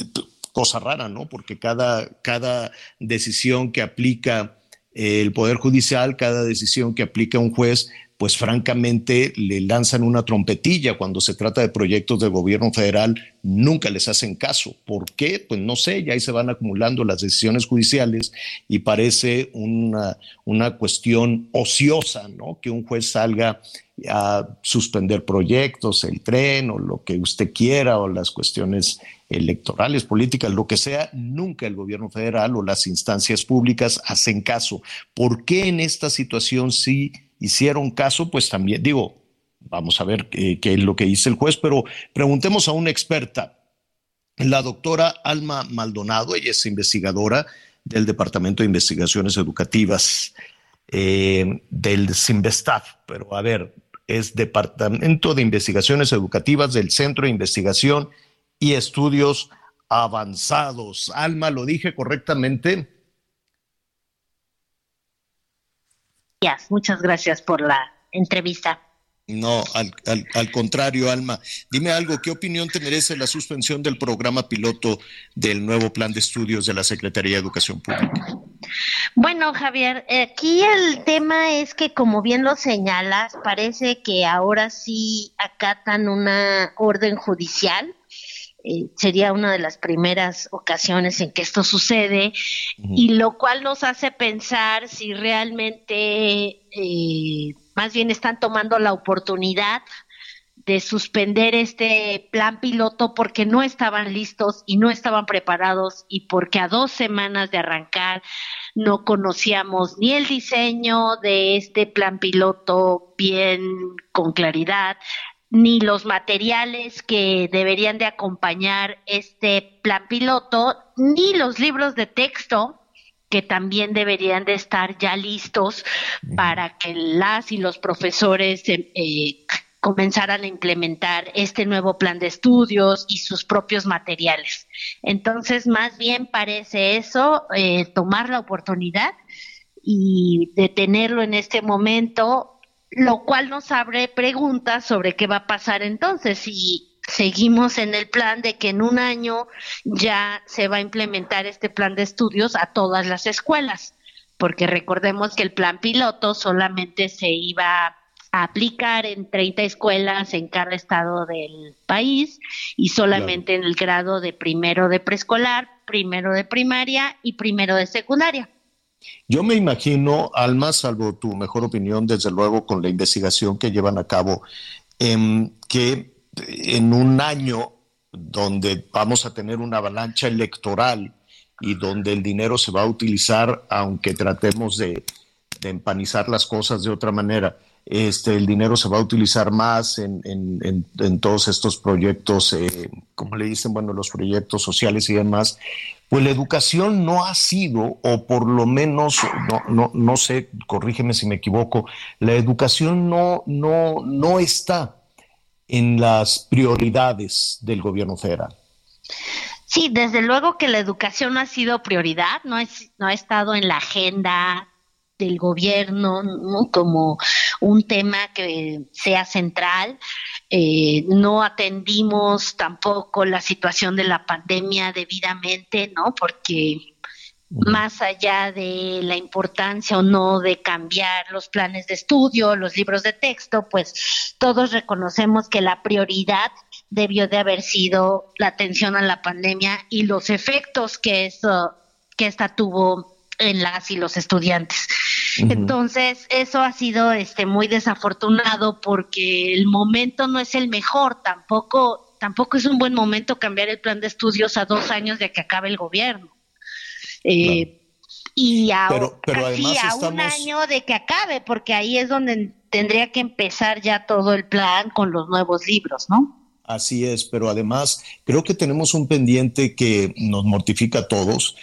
cosa rara, ¿no? Porque cada, cada decisión que aplica el Poder Judicial, cada decisión que aplica un juez, pues francamente le lanzan una trompetilla cuando se trata de proyectos del gobierno federal, nunca les hacen caso. ¿Por qué? Pues no sé, ya ahí se van acumulando las decisiones judiciales y parece una, una cuestión ociosa, ¿no? Que un juez salga a suspender proyectos, el tren o lo que usted quiera o las cuestiones electorales, políticas, lo que sea, nunca el gobierno federal o las instancias públicas hacen caso. ¿Por qué en esta situación sí hicieron caso? Pues también digo, vamos a ver qué, es lo que dice el juez, pero preguntemos a una experta, la doctora Alma Maldonado, ella es investigadora del Departamento de Investigaciones Educativas eh, del CIMBESTAF, pero a ver, es Departamento de Investigaciones Educativas del Centro de Investigación y estudios avanzados. Alma, ¿lo dije correctamente? Muchas gracias por la entrevista. No, al, contrario, Alma. Dime algo, ¿qué opinión te merece la suspensión del programa piloto del nuevo plan de estudios de la Secretaría de Educación Pública? Bueno, Javier, aquí el tema es que, como bien lo señalas, parece que ahora sí acatan una orden judicial eh, sería una de las primeras ocasiones en que esto sucede, y lo cual nos hace pensar si realmente eh, más bien están tomando la oportunidad de suspender este plan piloto porque no estaban listos y no estaban preparados y porque a dos semanas de arrancar no conocíamos ni el diseño de este plan piloto bien con claridad, ni los materiales que deberían de acompañar este plan piloto, ni los libros de texto que también deberían de estar ya listos para que las y los profesores eh, eh, comenzaran a implementar este nuevo plan de estudios y sus propios materiales. Entonces, más bien parece eso, eh, tomar la oportunidad y detenerlo en este momento lo cual nos abre preguntas sobre qué va a pasar entonces si seguimos en el plan de que en un año ya se va a implementar este plan de estudios a todas las escuelas, porque recordemos que el plan piloto solamente se iba a aplicar en 30 escuelas en cada estado del país y solamente en el grado de primero de preescolar, primero de primaria y primero de secundaria. Yo me imagino, Alma, salvo tu mejor opinión, desde luego, con la investigación que llevan a cabo, em, que en un año donde vamos a tener una avalancha electoral y donde el dinero se va a utilizar, aunque tratemos de, de empanizar las cosas de otra manera, este, el dinero se va a utilizar más en, en, en, todos estos proyectos, eh, como le dicen, bueno, los proyectos sociales y demás, pues la educación no ha sido, o por lo menos, no, no, no sé, corrígeme si me equivoco, la educación no, no, no está en las prioridades del gobierno federal. Sí, desde luego que la educación no ha sido prioridad, no, es, no ha estado en la agenda del gobierno como un tema que sea central. Eh, no atendimos tampoco la situación de la pandemia debidamente, ¿no? Porque más allá de la importancia o no de cambiar los planes de estudio, los libros de texto, pues todos reconocemos que la prioridad debió de haber sido la atención a la pandemia y los efectos que eso que esta tuvo en las y los estudiantes. Entonces, eso ha sido este muy desafortunado porque el momento no es el mejor, tampoco tampoco es un buen momento cambiar el plan de estudios a dos años de que acabe el gobierno. Eh, y a, casi a un año de que acabe, porque ahí es donde tendría que empezar ya todo el plan con los nuevos libros, ¿no? Así es, pero además creo que tenemos un pendiente que nos mortifica a todos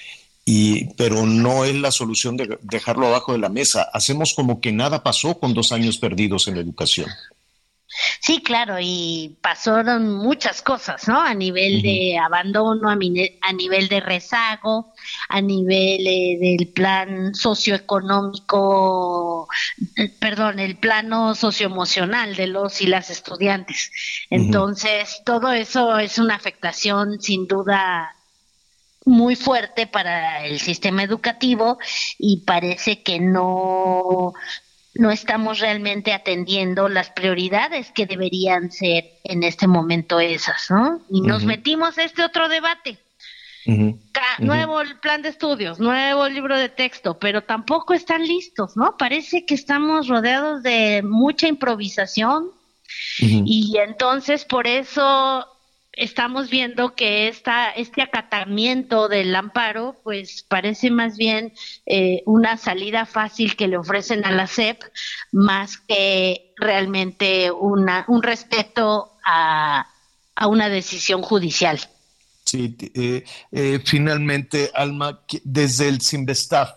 y, pero no es la solución de dejarlo abajo de la mesa. Hacemos como que nada pasó con dos años perdidos en la educación. Sí, claro, y pasaron muchas cosas, ¿no? A nivel de abandono, a, nivel de rezago, a nivel eh, del plan socioeconómico, eh, perdón, el plano socioemocional de los y las estudiantes. Entonces, todo eso es una afectación sin duda muy fuerte para el sistema educativo y parece que no no estamos realmente atendiendo las prioridades que deberían ser en este momento esas, ¿no? Y nos metimos a este otro debate. Nuevo plan de estudios, nuevo libro de texto, pero tampoco están listos, ¿no? Parece que estamos rodeados de mucha improvisación y entonces por eso estamos viendo que esta, este acatamiento del amparo, pues parece más bien eh, una salida fácil que le ofrecen a la SEP, más que realmente una, un respeto a, a una decisión judicial. Sí, eh, eh, finalmente, Alma, desde el Simvestaf,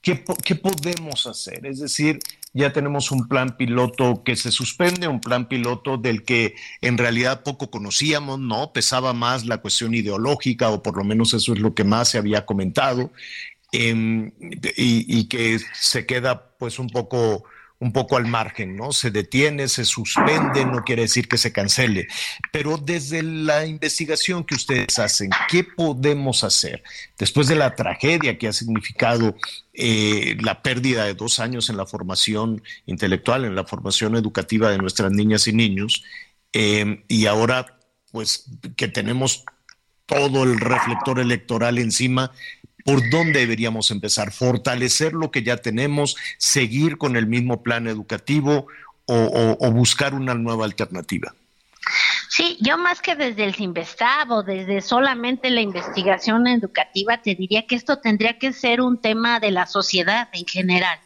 ¿qué, ¿qué podemos hacer? Es decir, ya tenemos un plan piloto que se suspende, un plan piloto del que en realidad poco conocíamos, ¿no? Pesaba más la cuestión ideológica, o por lo menos eso es lo que más se había comentado, em, y, y, que se queda pues un poco un poco al margen, ¿no? Se detiene, se suspende, no quiere decir que se cancele. Pero desde la investigación que ustedes hacen, ¿qué podemos hacer después de la tragedia que ha significado eh, la pérdida de dos años en la formación intelectual, en la formación educativa de nuestras niñas y niños? Eh, y ahora, pues, que tenemos todo el reflector electoral encima, ¿Por dónde deberíamos empezar? ¿Fortalecer lo que ya tenemos? ¿Seguir con el mismo plan educativo o, buscar una nueva alternativa? Sí, yo más que desde el Sinvestab o desde solamente la investigación educativa, te diría que esto tendría que ser un tema de la sociedad en general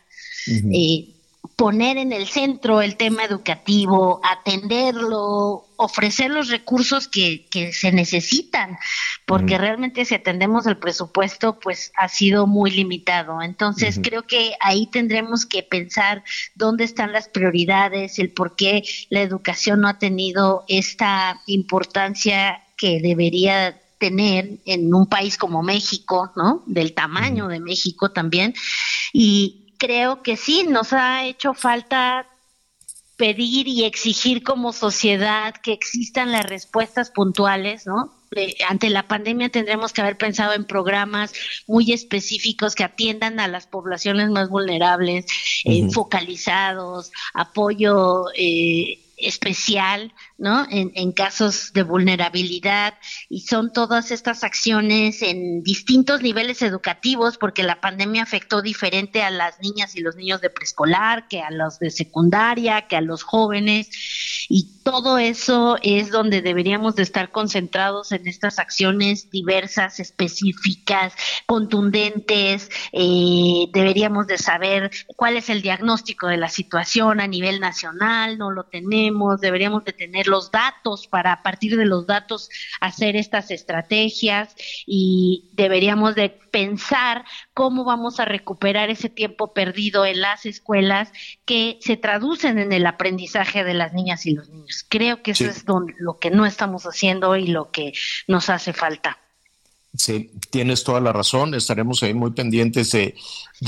poner en el centro el tema educativo, atenderlo, ofrecer los recursos que, que se necesitan, porque realmente si atendemos el presupuesto, pues ha sido muy limitado. Entonces creo que ahí tendremos que pensar dónde están las prioridades, el por qué la educación no ha tenido esta importancia que debería tener en un país como México, ¿no? Del tamaño de México también. Y, creo que sí, nos ha hecho falta pedir y exigir como sociedad que existan las respuestas puntuales, ¿no? ante la pandemia tendremos que haber pensado en programas muy específicos que atiendan a las poblaciones más vulnerables, eh, focalizados, apoyo eh, especial, ¿no? En, casos de vulnerabilidad y son todas estas acciones en distintos niveles educativos porque la pandemia afectó diferente a las niñas y los niños de preescolar, que a los de secundaria, que a los jóvenes y todo eso es donde deberíamos de estar concentrados en estas acciones diversas, específicas, contundentes, eh, deberíamos de saber cuál es el diagnóstico de la situación a nivel nacional, no lo tenemos, deberíamos de tener los datos para a partir de los datos hacer estas estrategias y deberíamos de pensar cómo vamos a recuperar ese tiempo perdido en las escuelas que se traducen en el aprendizaje de las niñas y los niños. Creo que eso es lo que no estamos haciendo y lo que nos hace falta. Sí, tienes toda la razón. Estaremos ahí muy pendientes de,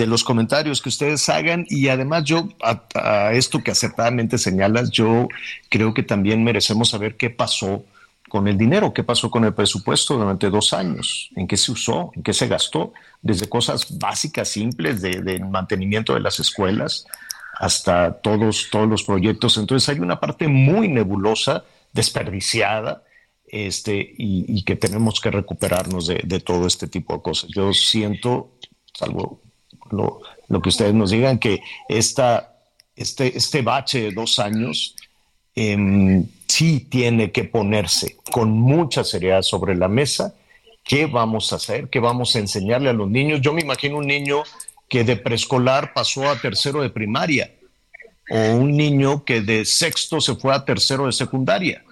los comentarios que ustedes hagan. Y además, yo, a, esto que acertadamente señalas, yo creo que también merecemos saber qué pasó con el dinero, qué pasó con el presupuesto durante dos años, en qué se usó, en qué se gastó, desde cosas básicas, simples, de, mantenimiento de las escuelas, hasta todos, todos los proyectos. Entonces, hay una parte muy nebulosa, desperdiciada este, y, que tenemos que recuperarnos de, todo este tipo de cosas. Yo siento, salvo lo, que ustedes nos digan, que esta, este, este bache de dos años em, sí tiene que ponerse con mucha seriedad sobre la mesa. ¿Qué vamos a hacer? ¿Qué vamos a enseñarle a los niños? Yo me imagino un niño que de preescolar pasó a tercero de primaria o un niño que de sexto se fue a tercero de secundaria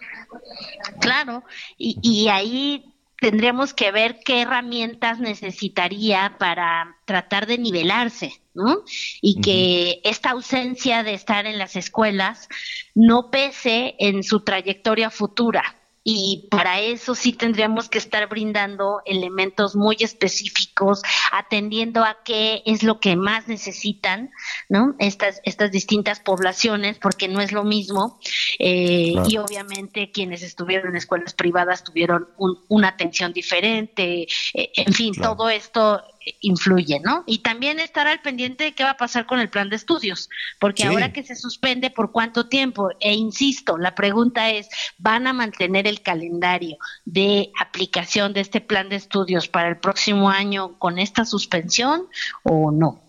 Claro, y, y ahí tendríamos que ver qué herramientas necesitaría para tratar de nivelarse, ¿no? Y que esta ausencia de estar en las escuelas no pese en su trayectoria futura y para eso sí tendríamos que estar brindando elementos muy específicos, atendiendo a qué es lo que más necesitan, ¿no? Estas, estas distintas poblaciones, porque no es lo mismo. Eh, y obviamente quienes estuvieron en escuelas privadas tuvieron una atención diferente. Eh, en fin, todo esto influye, ¿no? Y también estar al pendiente de qué va a pasar con el plan de estudios, porque ahora que se suspende, ¿por cuánto tiempo? E insisto, la pregunta es, ¿van a mantener el calendario de aplicación de este plan de estudios para el próximo año con esta suspensión o no?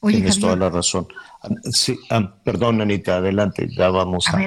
Tienes toda la razón. Sí, ah, perdón, Anita, adelante, ya vamos a,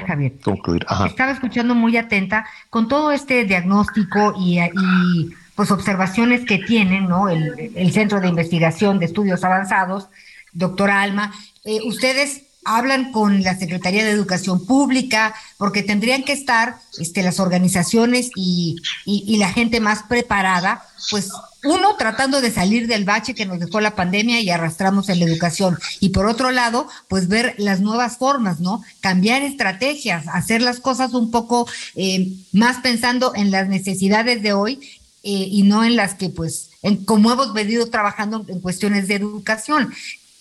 concluir. Estaba escuchando muy atenta con todo este diagnóstico y, y pues observaciones que tienen, ¿no? El, Centro de Investigación de Estudios Avanzados, doctora Alma, eh, ustedes hablan con la Secretaría de Educación Pública, porque tendrían que estar este, las organizaciones y, y, la gente más preparada, pues uno tratando de salir del bache que nos dejó la pandemia y arrastramos en la educación, y por otro lado, pues ver las nuevas formas, ¿no? Cambiar estrategias, hacer las cosas un poco eh, más pensando en las necesidades de hoy eh, y no en las que, pues, en, como hemos venido trabajando en cuestiones de educación.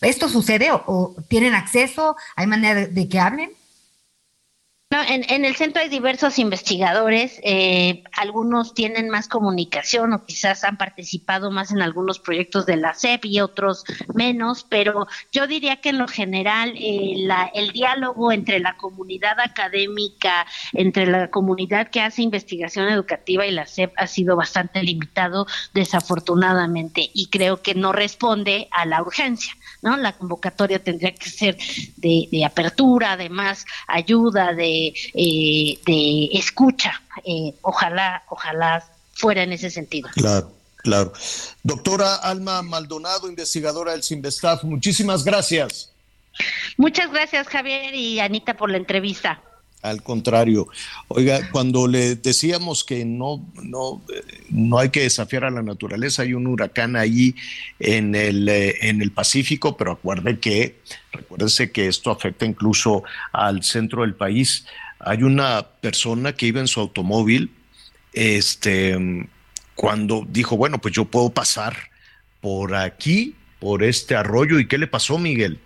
¿Esto sucede o, tienen acceso? ¿Hay manera de que hablen? En, el centro hay diversos investigadores, eh, algunos tienen más comunicación o quizás han participado más en algunos proyectos de la SEP y otros menos, pero yo diría que en lo general eh, el diálogo entre la comunidad académica, entre la comunidad que hace investigación educativa y la SEP ha sido bastante limitado desafortunadamente y creo que no responde a la urgencia. ¿No? La convocatoria tendría que ser de, apertura, de más ayuda, de, eh, de escucha. Eh, ojalá, ojalá fuera en ese sentido. Claro. Claro. Doctora Alma Maldonado, investigadora del Sinvestaf, muchísimas gracias. Muchas gracias, Javier y Anita, por la entrevista. Al contrario, oiga, cuando le decíamos que no, no, no hay que desafiar a la naturaleza, hay un huracán ahí en el, eh, en el Pacífico, pero acuerde que, recuérdese que esto afecta incluso al centro del país. Hay una persona que iba en su automóvil, este, cuando dijo, bueno, pues yo puedo pasar por aquí, por este arroyo, ¿y qué le pasó, Miguel?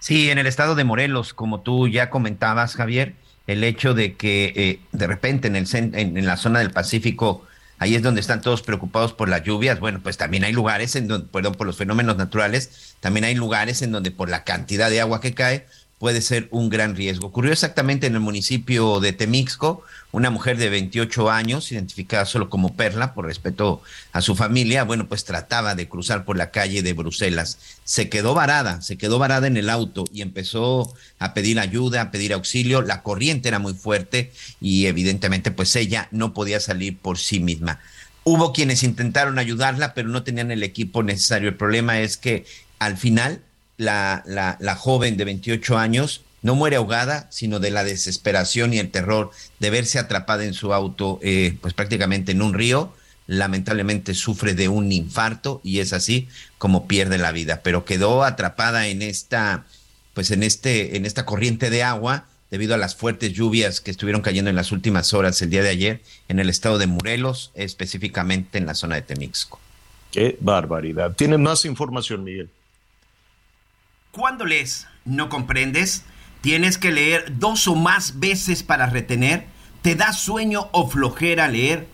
Sí, en el estado de Morelos, como tú ya comentabas, Javier, el hecho de que eh, de repente en, el, en, la zona del Pacífico, ahí es donde están todos preocupados por las lluvias, bueno, pues también hay lugares en donde, perdón, por los fenómenos naturales, también hay lugares en donde por la cantidad de agua que cae, puede ser un gran riesgo. Ocurrió exactamente en el municipio de Temixco, una mujer de 28 años, identificada solo como Perla, por respeto a su familia, bueno, pues trataba de cruzar por la calle de Bruselas. Se quedó varada, se quedó varada en el auto y empezó a pedir ayuda, a pedir auxilio. La corriente era muy fuerte y evidentemente pues ella no podía salir por sí misma. Hubo quienes intentaron ayudarla, pero no tenían el equipo necesario. El problema es que al final la, la, la joven de 28 años no muere ahogada, sino de la desesperación y el terror de verse atrapada en su auto, eh, pues prácticamente en un río. Lamentablemente sufre de un infarto y es así como pierde la vida, pero quedó atrapada en esta, pues en este, en esta corriente de agua debido a las fuertes lluvias que estuvieron cayendo en las últimas horas el día de ayer en el estado de Morelos, específicamente en la zona de Temixco. Qué barbaridad. ¿Tienes más información, Miguel? Cuando lees, no comprendes, tienes que leer dos o más veces para retener, te da sueño o flojera leer.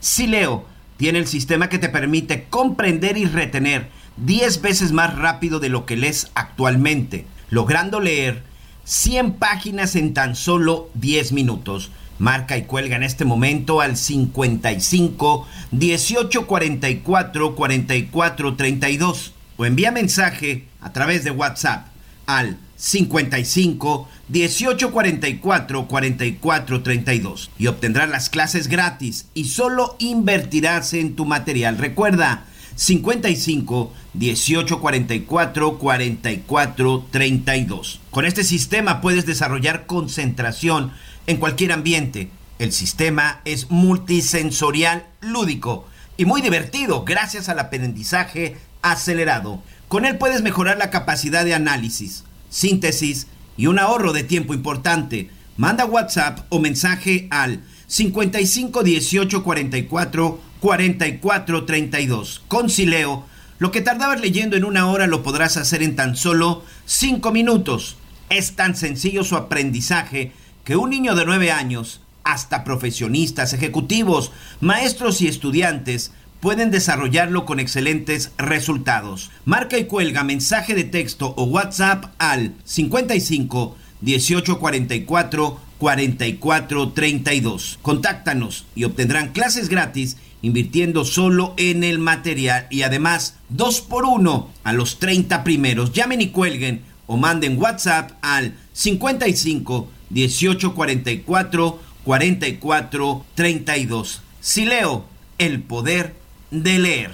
Si leo, tiene el sistema que te permite comprender y retener 10 veces más rápido de lo que lees actualmente, logrando leer 100 páginas en tan solo 10 minutos. Marca y cuelga en este momento al 55 18 44 44 32 o envía mensaje a través de WhatsApp al 55 18 44 44 32 y obtendrás las clases gratis y solo invertirás en tu material. Recuerda 55 18 44 44 32. Con este sistema puedes desarrollar concentración en cualquier ambiente. El sistema es multisensorial lúdico y muy divertido gracias al aprendizaje acelerado. Con él puedes mejorar la capacidad de análisis, síntesis y un ahorro de tiempo importante. Manda WhatsApp o mensaje al 55 18 44 44 32. Con Sileo, lo que tardabas leyendo en una hora lo podrás hacer en tan solo 5 minutos. Es tan sencillo su aprendizaje que un niño de 9 años, hasta profesionistas, ejecutivos, maestros y estudiantes pueden desarrollarlo con excelentes resultados. Marca y cuelga mensaje de texto o WhatsApp al 55 18 44 44 32. Contáctanos y obtendrán clases gratis invirtiendo solo en el material y además 2 por 1 a los 30 primeros. Llamen y cuelguen o manden WhatsApp al 55 18 44 44 32. Si leo, el poder de leer.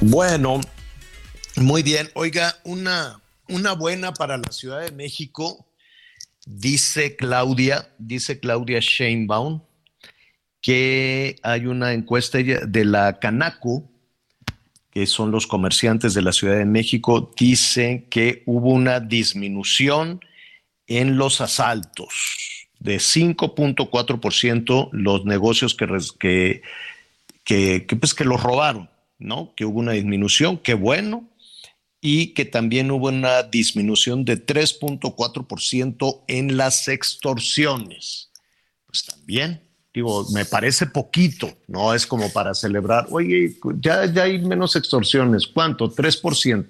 Bueno, muy bien. Oiga, una, una buena para la Ciudad de México, dice Claudia, dice Claudia Sheinbaum, que hay una encuesta de la Canaco, que son los comerciantes de la Ciudad de México, dicen que hubo una disminución en los asaltos de 5.4% los negocios que, que, que, pues, que los robaron, ¿no? Que hubo una disminución, qué bueno, y que también hubo una disminución de 3.4% en las extorsiones. Pues también, digo, me parece poquito, no es como para celebrar, oye, ya, ya hay menos extorsiones, ¿cuánto? 3%.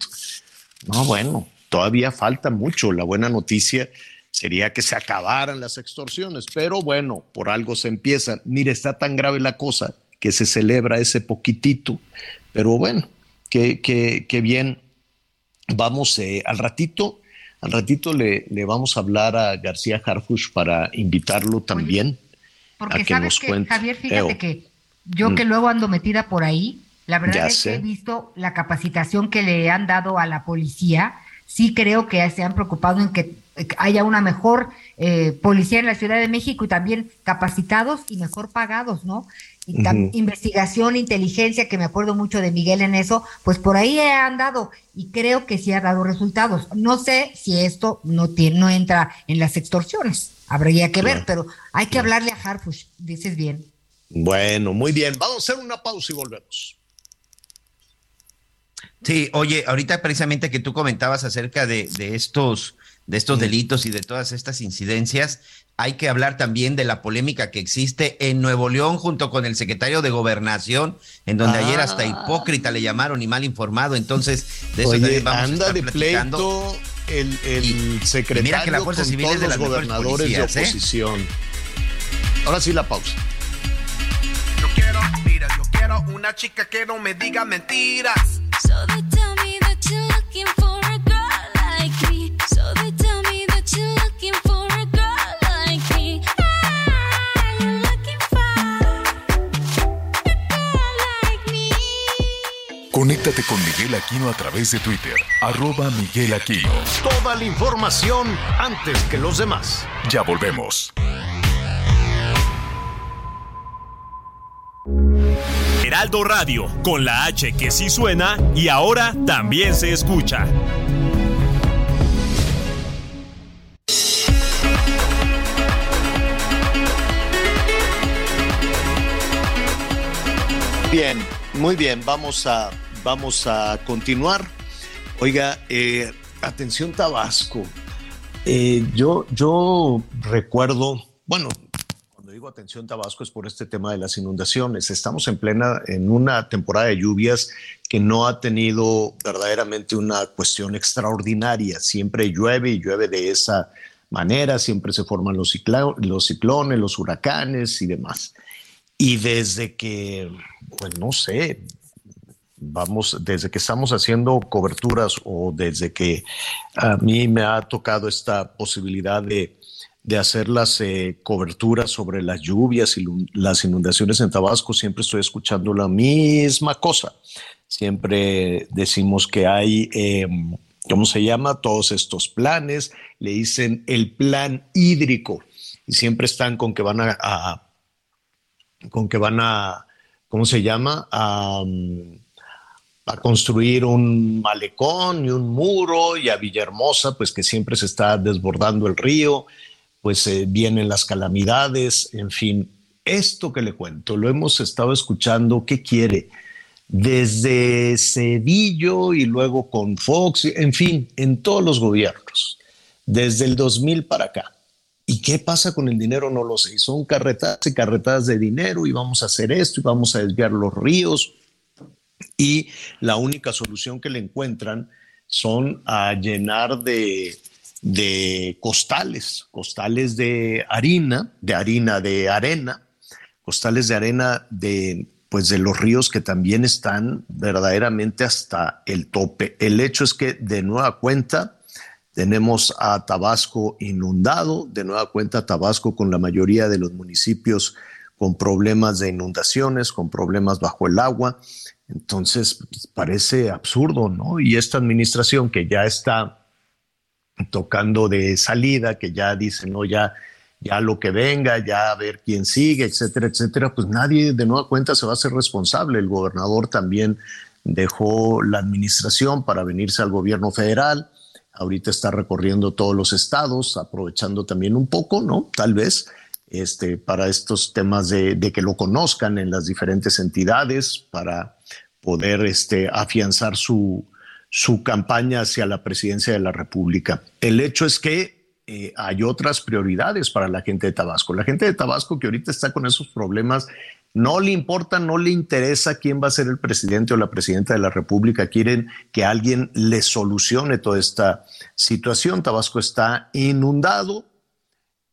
No, bueno, todavía falta mucho. La buena noticia sería que se acabaran las extorsiones, pero bueno, por algo se empieza. Mire, está tan grave la cosa que se celebra ese poquitito, pero bueno, qué que, que bien. Vamos eh, al ratito, al ratito le, le, vamos a hablar a García Harfush para invitarlo también Porque a que sabes nos que, cuente. Javier, fíjate Eo. que yo Mm. que luego ando metida por ahí, la verdad Ya es sé. que he visto la capacitación que le han dado a la policía. Sí creo que se han preocupado en que haya una mejor eh, policía en la Ciudad de México y también capacitados y mejor pagados, ¿no? Y investigación, inteligencia, que me acuerdo mucho de Miguel en eso, pues por ahí han dado y creo que sí ha dado resultados. No sé si esto no tiene, no entra en las extorsiones, habría que ver, pero hay que hablarle a Harfush, dices bien. Bueno, muy bien. Vamos a hacer una pausa y volvemos. Sí, oye, ahorita precisamente que tú comentabas acerca de, de estos, de estos delitos y de todas estas incidencias, hay que hablar también de la polémica que existe en Nuevo León junto con el secretario de Gobernación, en donde ayer hasta Ah. hipócrita le llamaron y mal informado. Entonces, de eso Oye, también vamos a estar de platicando. pleito el, el secretario mira que la Fuerza con Civil es todos de los gobernadores policías, de ¿eh? oposición. Ahora sí la pausa. Yo quiero, mira, yo quiero una chica que no me diga mentiras. So Conéctate con Miguel Aquino a través de Twitter, arroba Miguel Aquino. Toda la información antes que los demás. Ya volvemos. Heraldo Radio, con la H que sí suena y ahora también se escucha. Bien, muy bien, vamos a, vamos a continuar. Oiga, eh, atención Tabasco. Eh, yo, yo recuerdo, bueno, cuando digo atención Tabasco es por este tema de las inundaciones. Estamos en plena, en una temporada de lluvias que no ha tenido verdaderamente una cuestión extraordinaria. Siempre llueve y llueve de esa manera, siempre se forman los, los ciclones, los huracanes y demás. Y desde que, pues no sé, vamos, desde que estamos haciendo coberturas o desde que a mí me ha tocado esta posibilidad de, de hacer las eh, coberturas sobre las lluvias y las inundaciones en Tabasco, siempre estoy escuchando la misma cosa. Siempre decimos que hay, eh, ¿cómo se llama? Todos estos planes, le dicen el plan hídrico y siempre están con que van a- con que van a, ¿cómo se llama? Mm, a construir un malecón y un muro y a Villahermosa, pues que siempre se está desbordando el río, pues eh, vienen las calamidades, en fin, esto que le cuento, lo hemos estado escuchando, ¿qué quiere? Desde Cedillo y luego con Fox, en fin, en todos los gobiernos, desde el 2000 para acá. ¿Y qué pasa con el dinero? No lo sé. Son carretadas y carretadas de dinero y vamos a hacer esto y vamos a desviar los ríos. Y la única solución que le encuentran son a llenar de, costales, costales de harina, de harina de arena, costales de arena de pues de los ríos que también están verdaderamente hasta el tope. El hecho es que de nueva cuenta tenemos a Tabasco inundado, de nueva cuenta Tabasco con la mayoría de los municipios con problemas de inundaciones, con problemas bajo el agua. Entonces, parece absurdo, ¿no? Y esta administración que ya está tocando de salida, que ya dice, no, ya, ya lo que venga, ya a ver quién sigue, etcétera, etcétera, pues nadie de nueva cuenta se va a hacer responsable. El gobernador también dejó la administración para venirse al gobierno federal. Ahorita está recorriendo todos los estados, aprovechando también un poco, ¿no? Tal vez este, para estos temas de, que lo conozcan en las diferentes entidades, para poder este, afianzar su, su campaña hacia la presidencia de la República. El hecho es que eh, hay otras prioridades para la gente de Tabasco. La gente de Tabasco que ahorita está con esos problemas, no le importa, no le interesa quién va a ser el presidente o la presidenta de la República. Quieren que alguien les solucione toda esta situación. Tabasco está inundado.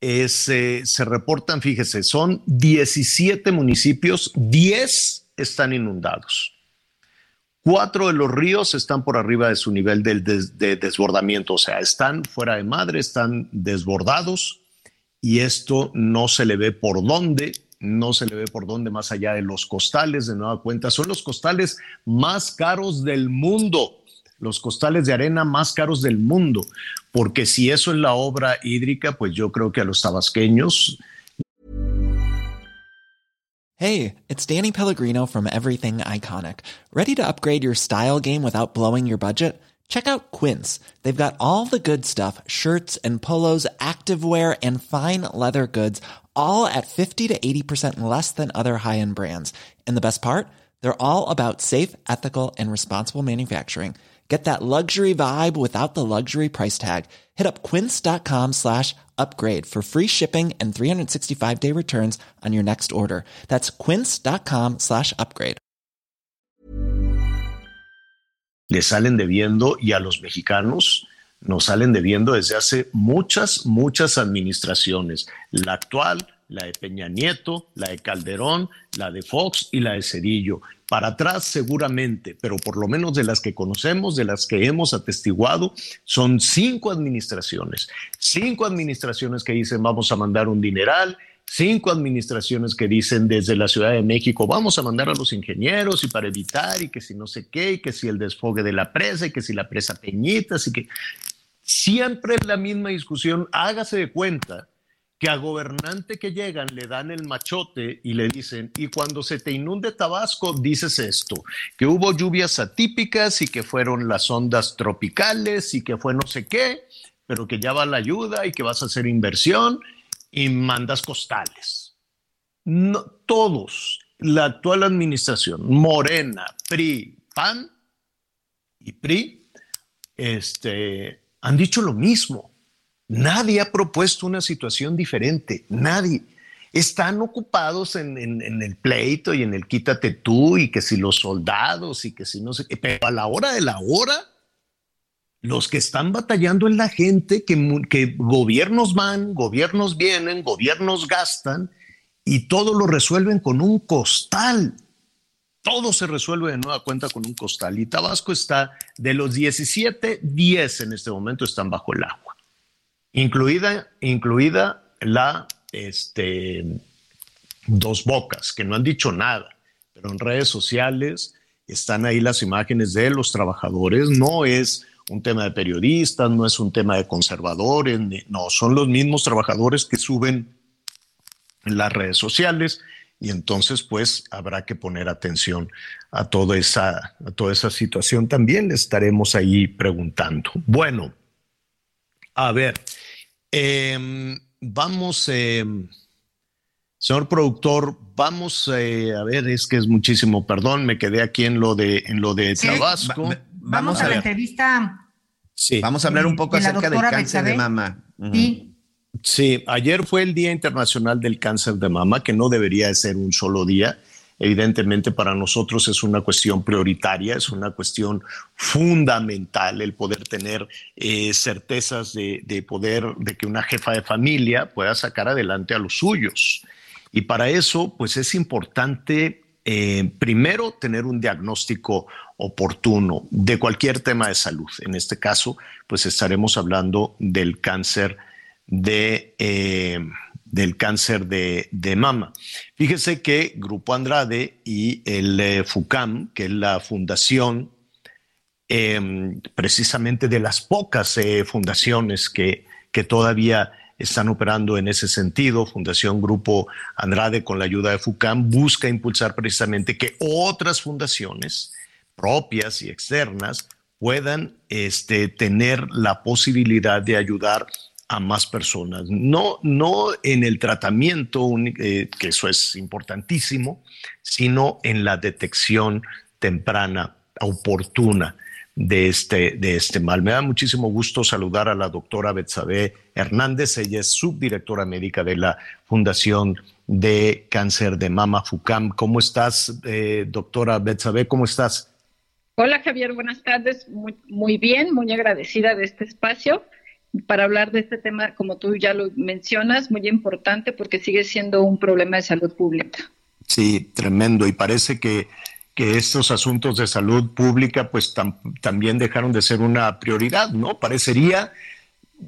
Eh, se reportan, fíjese, son 17 municipios, 10 están inundados. Cuatro de los ríos están por arriba de su nivel des- de desbordamiento, o sea, están fuera de madre, están desbordados y esto no se le ve por dónde, no se le ve por dónde más allá de los costales, de nueva cuenta, son los costales más caros del mundo, los costales de arena más caros del mundo, porque si eso es la obra hídrica, pues yo creo que a los tabasqueños Hey, it's Danny Pellegrino from Everything Iconic. ¿Ready to upgrade your style game without blowing your budget? Check out Quince. They've got all the good stuff shirts and polos, activewear, and fine leather goods, all at 50 to 80% less than other high end brands. And the best part? They're all about safe, ethical, and responsible manufacturing. Get that luxury vibe without the luxury price tag. Hit up quince.com slash upgrade for free shipping and 365 day returns on your next order. That's quince.com slash upgrade. Le salen debiendo y a los mexicanos nos salen debiendo desde hace muchas, muchas administraciones. La actual, la de Peña Nieto, la de Calderón, la de Fox y la de Cedillo. Para atrás seguramente, pero por lo menos de las que conocemos, de las que hemos atestiguado, son cinco administraciones. Cinco administraciones que dicen vamos a mandar un dineral, cinco administraciones que dicen desde la Ciudad de México vamos a mandar a los ingenieros y para evitar y que si no sé qué, y que si el desfogue de la presa y que si la presa Peñitas y que siempre la misma discusión, hágase de cuenta que a gobernante que llegan le dan el machote y le dicen, y cuando se te inunde Tabasco, dices esto, que hubo lluvias atípicas y que fueron las ondas tropicales y que fue no sé qué, pero que ya va la ayuda y que vas a hacer inversión y mandas costales. No, todos, la actual administración, Morena, PRI, PAN y PRI, este, han dicho lo mismo Nadie ha propuesto una situación diferente, nadie. Están ocupados en, el pleito y en el quítate tú y que si los soldados y que si no sé qué, pero a la hora de la hora, los que están batallando es la gente que, que gobiernos van, gobiernos vienen, gobiernos gastan y todo lo resuelven con un costal. Todo se resuelve de nueva cuenta con un costal. Y Tabasco está de los 17, 10 en este momento están bajo el agua incluida, incluida la este, Dos Bocas, que no han dicho nada, pero en redes sociales están ahí las imágenes de los trabajadores. No es un tema de periodistas, no es un tema de conservadores, no, son los mismos trabajadores que suben en las redes sociales y entonces pues habrá que poner atención a toda esa, a toda esa situación. También estaremos ahí preguntando. Bueno, a ver, Em, vamos, em, señor productor, vamos eh, a ver, es que es muchísimo, perdón, me quedé aquí en lo de, en lo de Tabasco. vamos, a, la entrevista. Sí. Vamos a hablar un poco acerca del cáncer de mama. Sí. Sí, ayer fue el Día Internacional del Cáncer de Mama, que no debería ser un solo día. Evidentemente para nosotros es una cuestión prioritaria, es una cuestión fundamental el poder tener eh, certezas de, poder, de que una jefa de familia pueda sacar adelante a los suyos. Y para eso, pues es importante eh, primero tener un diagnóstico oportuno de cualquier tema de salud. En este caso, pues estaremos hablando del cáncer de, eh, del cáncer de, mama. Fíjese que Grupo Andrade y el eh, FUCAM, que es la fundación em, precisamente de las pocas eh, fundaciones que, que todavía están operando en ese sentido. Fundación Grupo Andrade, con la ayuda de FUCAM, busca impulsar precisamente que otras fundaciones propias y externas puedan este, tener la posibilidad de ayudar a más personas, no, no en el tratamiento, eh, que eso es importantísimo, sino en la detección temprana, oportuna de este, de este mal. Me da muchísimo gusto saludar a la doctora Betsabe Hernández, ella es subdirectora médica de la Fundación de Cáncer de Mama FUCAM. ¿Cómo estás, eh, doctora Betsabe? ¿Cómo estás? Hola Javier, buenas tardes. Muy, muy bien, muy agradecida de este espacio para hablar de este tema, como tú ya lo mencionas, muy importante porque sigue siendo un problema de salud pública. Sí, tremendo. Y parece que, que estos asuntos de salud pública pues también dejaron de ser una prioridad, ¿no? Parecería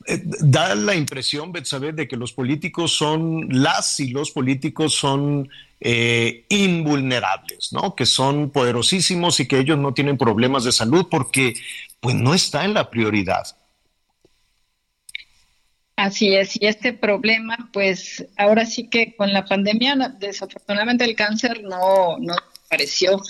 eh, da la impresión, Betsabe, de que los políticos son, las y los políticos son eh, invulnerables, ¿no? Que son poderosísimos y que ellos no tienen problemas de salud porque pues no está en la prioridad. Así es, y este problema, pues ahora sí que con la pandemia, desafortunadamente el cáncer no, no apareció.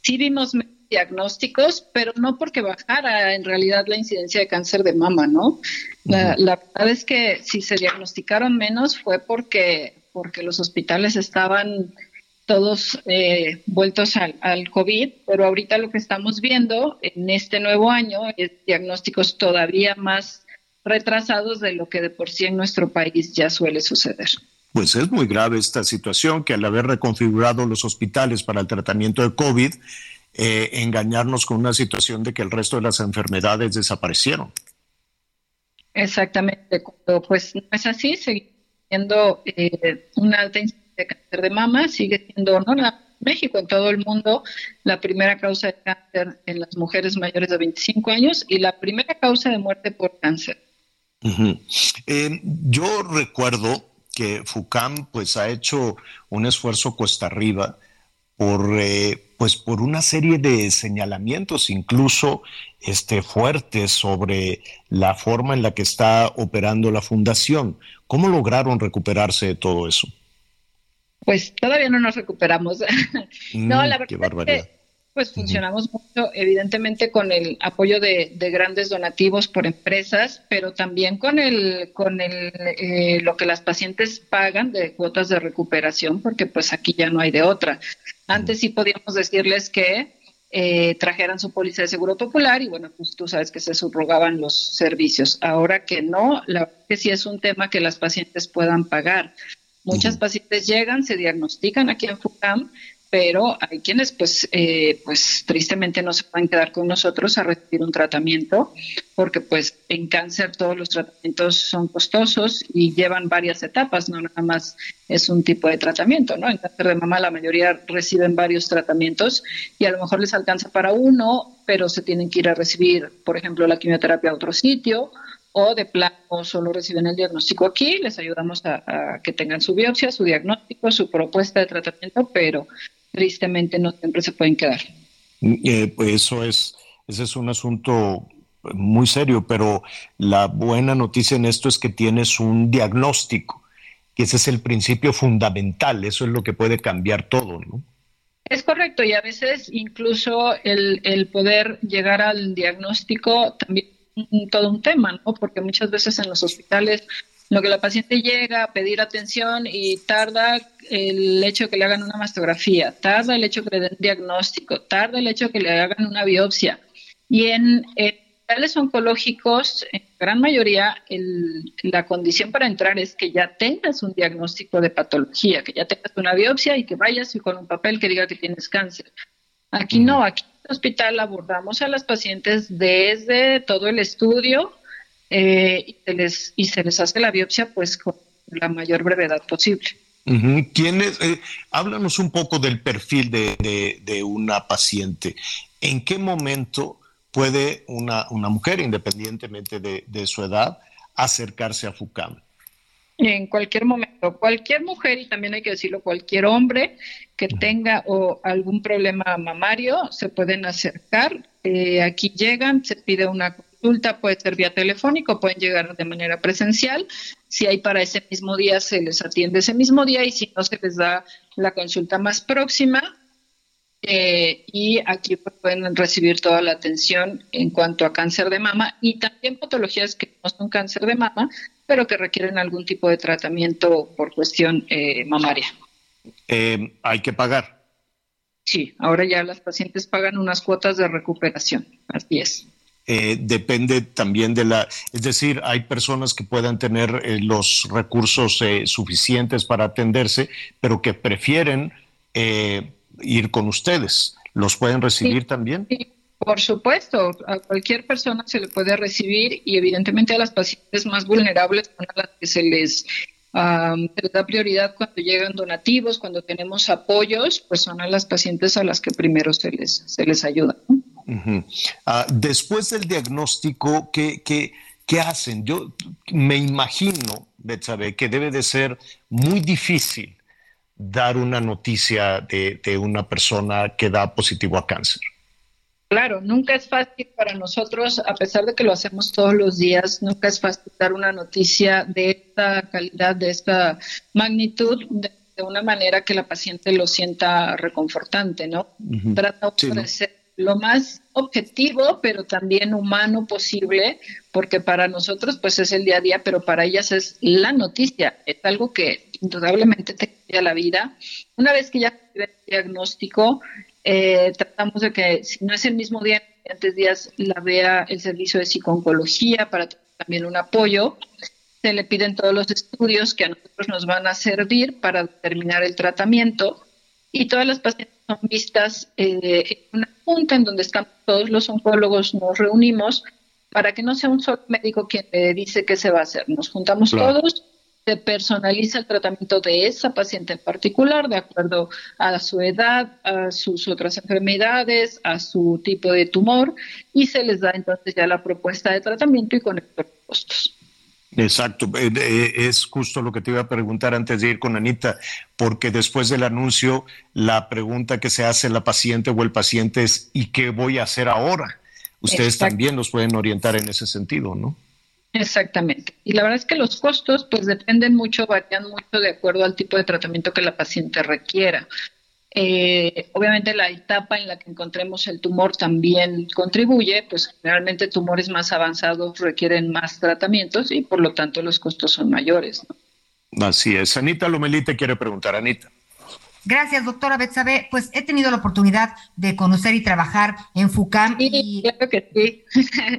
Sí vimos diagnósticos, pero no porque bajara en realidad la incidencia de cáncer de mama, ¿no? La, la verdad es que si se diagnosticaron menos fue porque, porque los hospitales estaban todos eh, vueltos al, al COVID, pero ahorita lo que estamos viendo en este nuevo año es diagnósticos todavía más retrasados de lo que de por sí en nuestro país ya suele suceder. Pues es muy grave esta situación que al haber reconfigurado los hospitales para el tratamiento de COVID, eh, engañarnos con una situación de que el resto de las enfermedades desaparecieron. Exactamente, pues no es así, sigue siendo eh, una alta incidencia de cáncer de mama, sigue siendo, no en México, en todo el mundo, la primera causa de cáncer en las mujeres mayores de 25 años y la primera causa de muerte por cáncer. Eh, yo recuerdo que FUCAM pues ha hecho un esfuerzo cuesta arriba por eh, pues por una serie de señalamientos incluso este fuertes sobre la forma en la que está operando la fundación. ¿Cómo lograron recuperarse de todo eso? Pues todavía no nos recuperamos. no, Mm, la qué verdad es barbaridad. que pues funcionamos mucho, evidentemente, con el apoyo de, de grandes donativos por empresas, pero también con el, con el, eh, lo que las pacientes pagan de cuotas de recuperación, porque pues aquí ya no hay de otra. Antes sí podíamos decirles que eh, trajeran su póliza de seguro popular y bueno, pues tú sabes que se subrogaban los servicios. Ahora que no, la verdad que sí es un tema que las pacientes puedan pagar. Muchas pacientes llegan, se diagnostican aquí en FUCAM, pero hay quienes pues, eh, pues tristemente no se pueden quedar con nosotros a recibir un tratamiento, porque pues en cáncer todos los tratamientos son costosos y llevan varias etapas, no nada más es un tipo de tratamiento, ¿no? En cáncer de mama la mayoría reciben varios tratamientos y a lo mejor les alcanza para uno, pero se tienen que ir a recibir, por ejemplo, la quimioterapia a otro sitio o de plano solo reciben el diagnóstico aquí, les ayudamos a, a que tengan su biopsia, su diagnóstico, su propuesta de tratamiento, pero tristemente no siempre se pueden quedar. Eh, pues eso es, ese es un asunto muy serio, pero la buena noticia en esto es que tienes un diagnóstico, que ese es el principio fundamental, eso es lo que puede cambiar todo, ¿no? Es correcto, y a veces incluso el, el poder llegar al diagnóstico también un- todo un tema, ¿no? Porque muchas veces en los hospitales lo que la paciente llega a pedir atención y tarda el hecho de que le hagan una mastografía, tarda el hecho de que le den diagnóstico, tarda el hecho de que le hagan una biopsia. Y en eh, hospitales oncológicos, en gran mayoría, el- la condición para entrar es que ya tengas un diagnóstico de patología, que ya tengas una biopsia y que vayas y con un papel que diga que tienes cáncer. Aquí no, aquí hospital abordamos a las pacientes desde todo el estudio eh, y, se les, y se les hace la biopsia pues con la mayor brevedad posible. ¿Quiénes, eh, háblanos un poco del perfil de, de- de una paciente. ¿En qué momento puede una, una mujer, independientemente de, de su edad, acercarse a FUCAM? En cualquier momento, cualquier mujer, y también hay que decirlo, cualquier hombre que tenga o algún problema mamario, se pueden acercar. Eh, aquí llegan, se pide una consulta, puede ser vía telefónico, pueden llegar de manera presencial. Si hay para ese mismo día, se les atiende ese mismo día y si no, se les da la consulta más próxima. Eh, y aquí pues, pueden recibir toda la atención en cuanto a cáncer de mama y también patologías que no son cáncer de mama, pero que requieren algún tipo de tratamiento por cuestión eh, mamaria. Eh, hay que pagar. Sí, ahora ya las pacientes pagan unas cuotas de recuperación. Así es. Eh, depende también de la, es decir, hay personas que puedan tener eh, los recursos eh, suficientes para atenderse, pero que prefieren ir con ustedes. ¿Los pueden recibir también? Por supuesto, a cualquier persona se le puede recibir y evidentemente a las pacientes más vulnerables son a las que se les, am, se da prioridad cuando llegan donativos, cuando tenemos apoyos, pues son a las pacientes a las que primero se les, se les ayuda. Ah, después del diagnóstico, ¿qué, qué, qué hacen? Yo me imagino, Betsabe, que debe de ser muy difícil dar una noticia de, de una persona que da positivo a cáncer. Claro, nunca es fácil para nosotros, a pesar de que lo hacemos todos los días, nunca es fácil dar una noticia de esta calidad, de esta magnitud, de, de una manera que la paciente lo sienta reconfortante, ¿no? Ujú. Trata Sí, de ser lo más objetivo, pero también humano posible, porque para nosotros pues es el día a día, pero para ellas es la noticia, es algo que indudablemente te cambia la vida. Una vez que ya el diagnóstico, eh, tratamos de que si no es el mismo día, siguientes días la vea el servicio de psicooncología para tener también un apoyo. Se le piden todos los estudios que a nosotros nos van a servir para determinar el tratamiento y todas las pacientes son vistas eh, en una junta en donde están todos los oncólogos, nos reunimos para que no sea un solo médico quien le dice qué se va a hacer. Nos juntamos Claro. todos, se personaliza el tratamiento de esa paciente en particular de acuerdo a su edad, a sus otras enfermedades, a su tipo de tumor y se les da entonces ya la propuesta de tratamiento y con estos costos. Exacto, eh, eh, es justo lo que te iba a preguntar antes de ir con Anita, porque después del anuncio la pregunta que se hace la paciente o el paciente es ¿y qué voy a hacer ahora? Ustedes Exacto. también nos pueden orientar en ese sentido, ¿no? Exactamente. Y la verdad es que los costos pues dependen mucho, varían mucho de acuerdo al tipo de tratamiento que la paciente requiera. Eh, obviamente la etapa en la que encontremos el tumor también contribuye, pues generalmente tumores más avanzados requieren más tratamientos y por lo tanto los costos son mayores. Así es. Anita Lomelí te quiere preguntar, Anita. Gracias, doctora Betsabe. Pues he tenido la oportunidad de conocer y trabajar en FUCAM y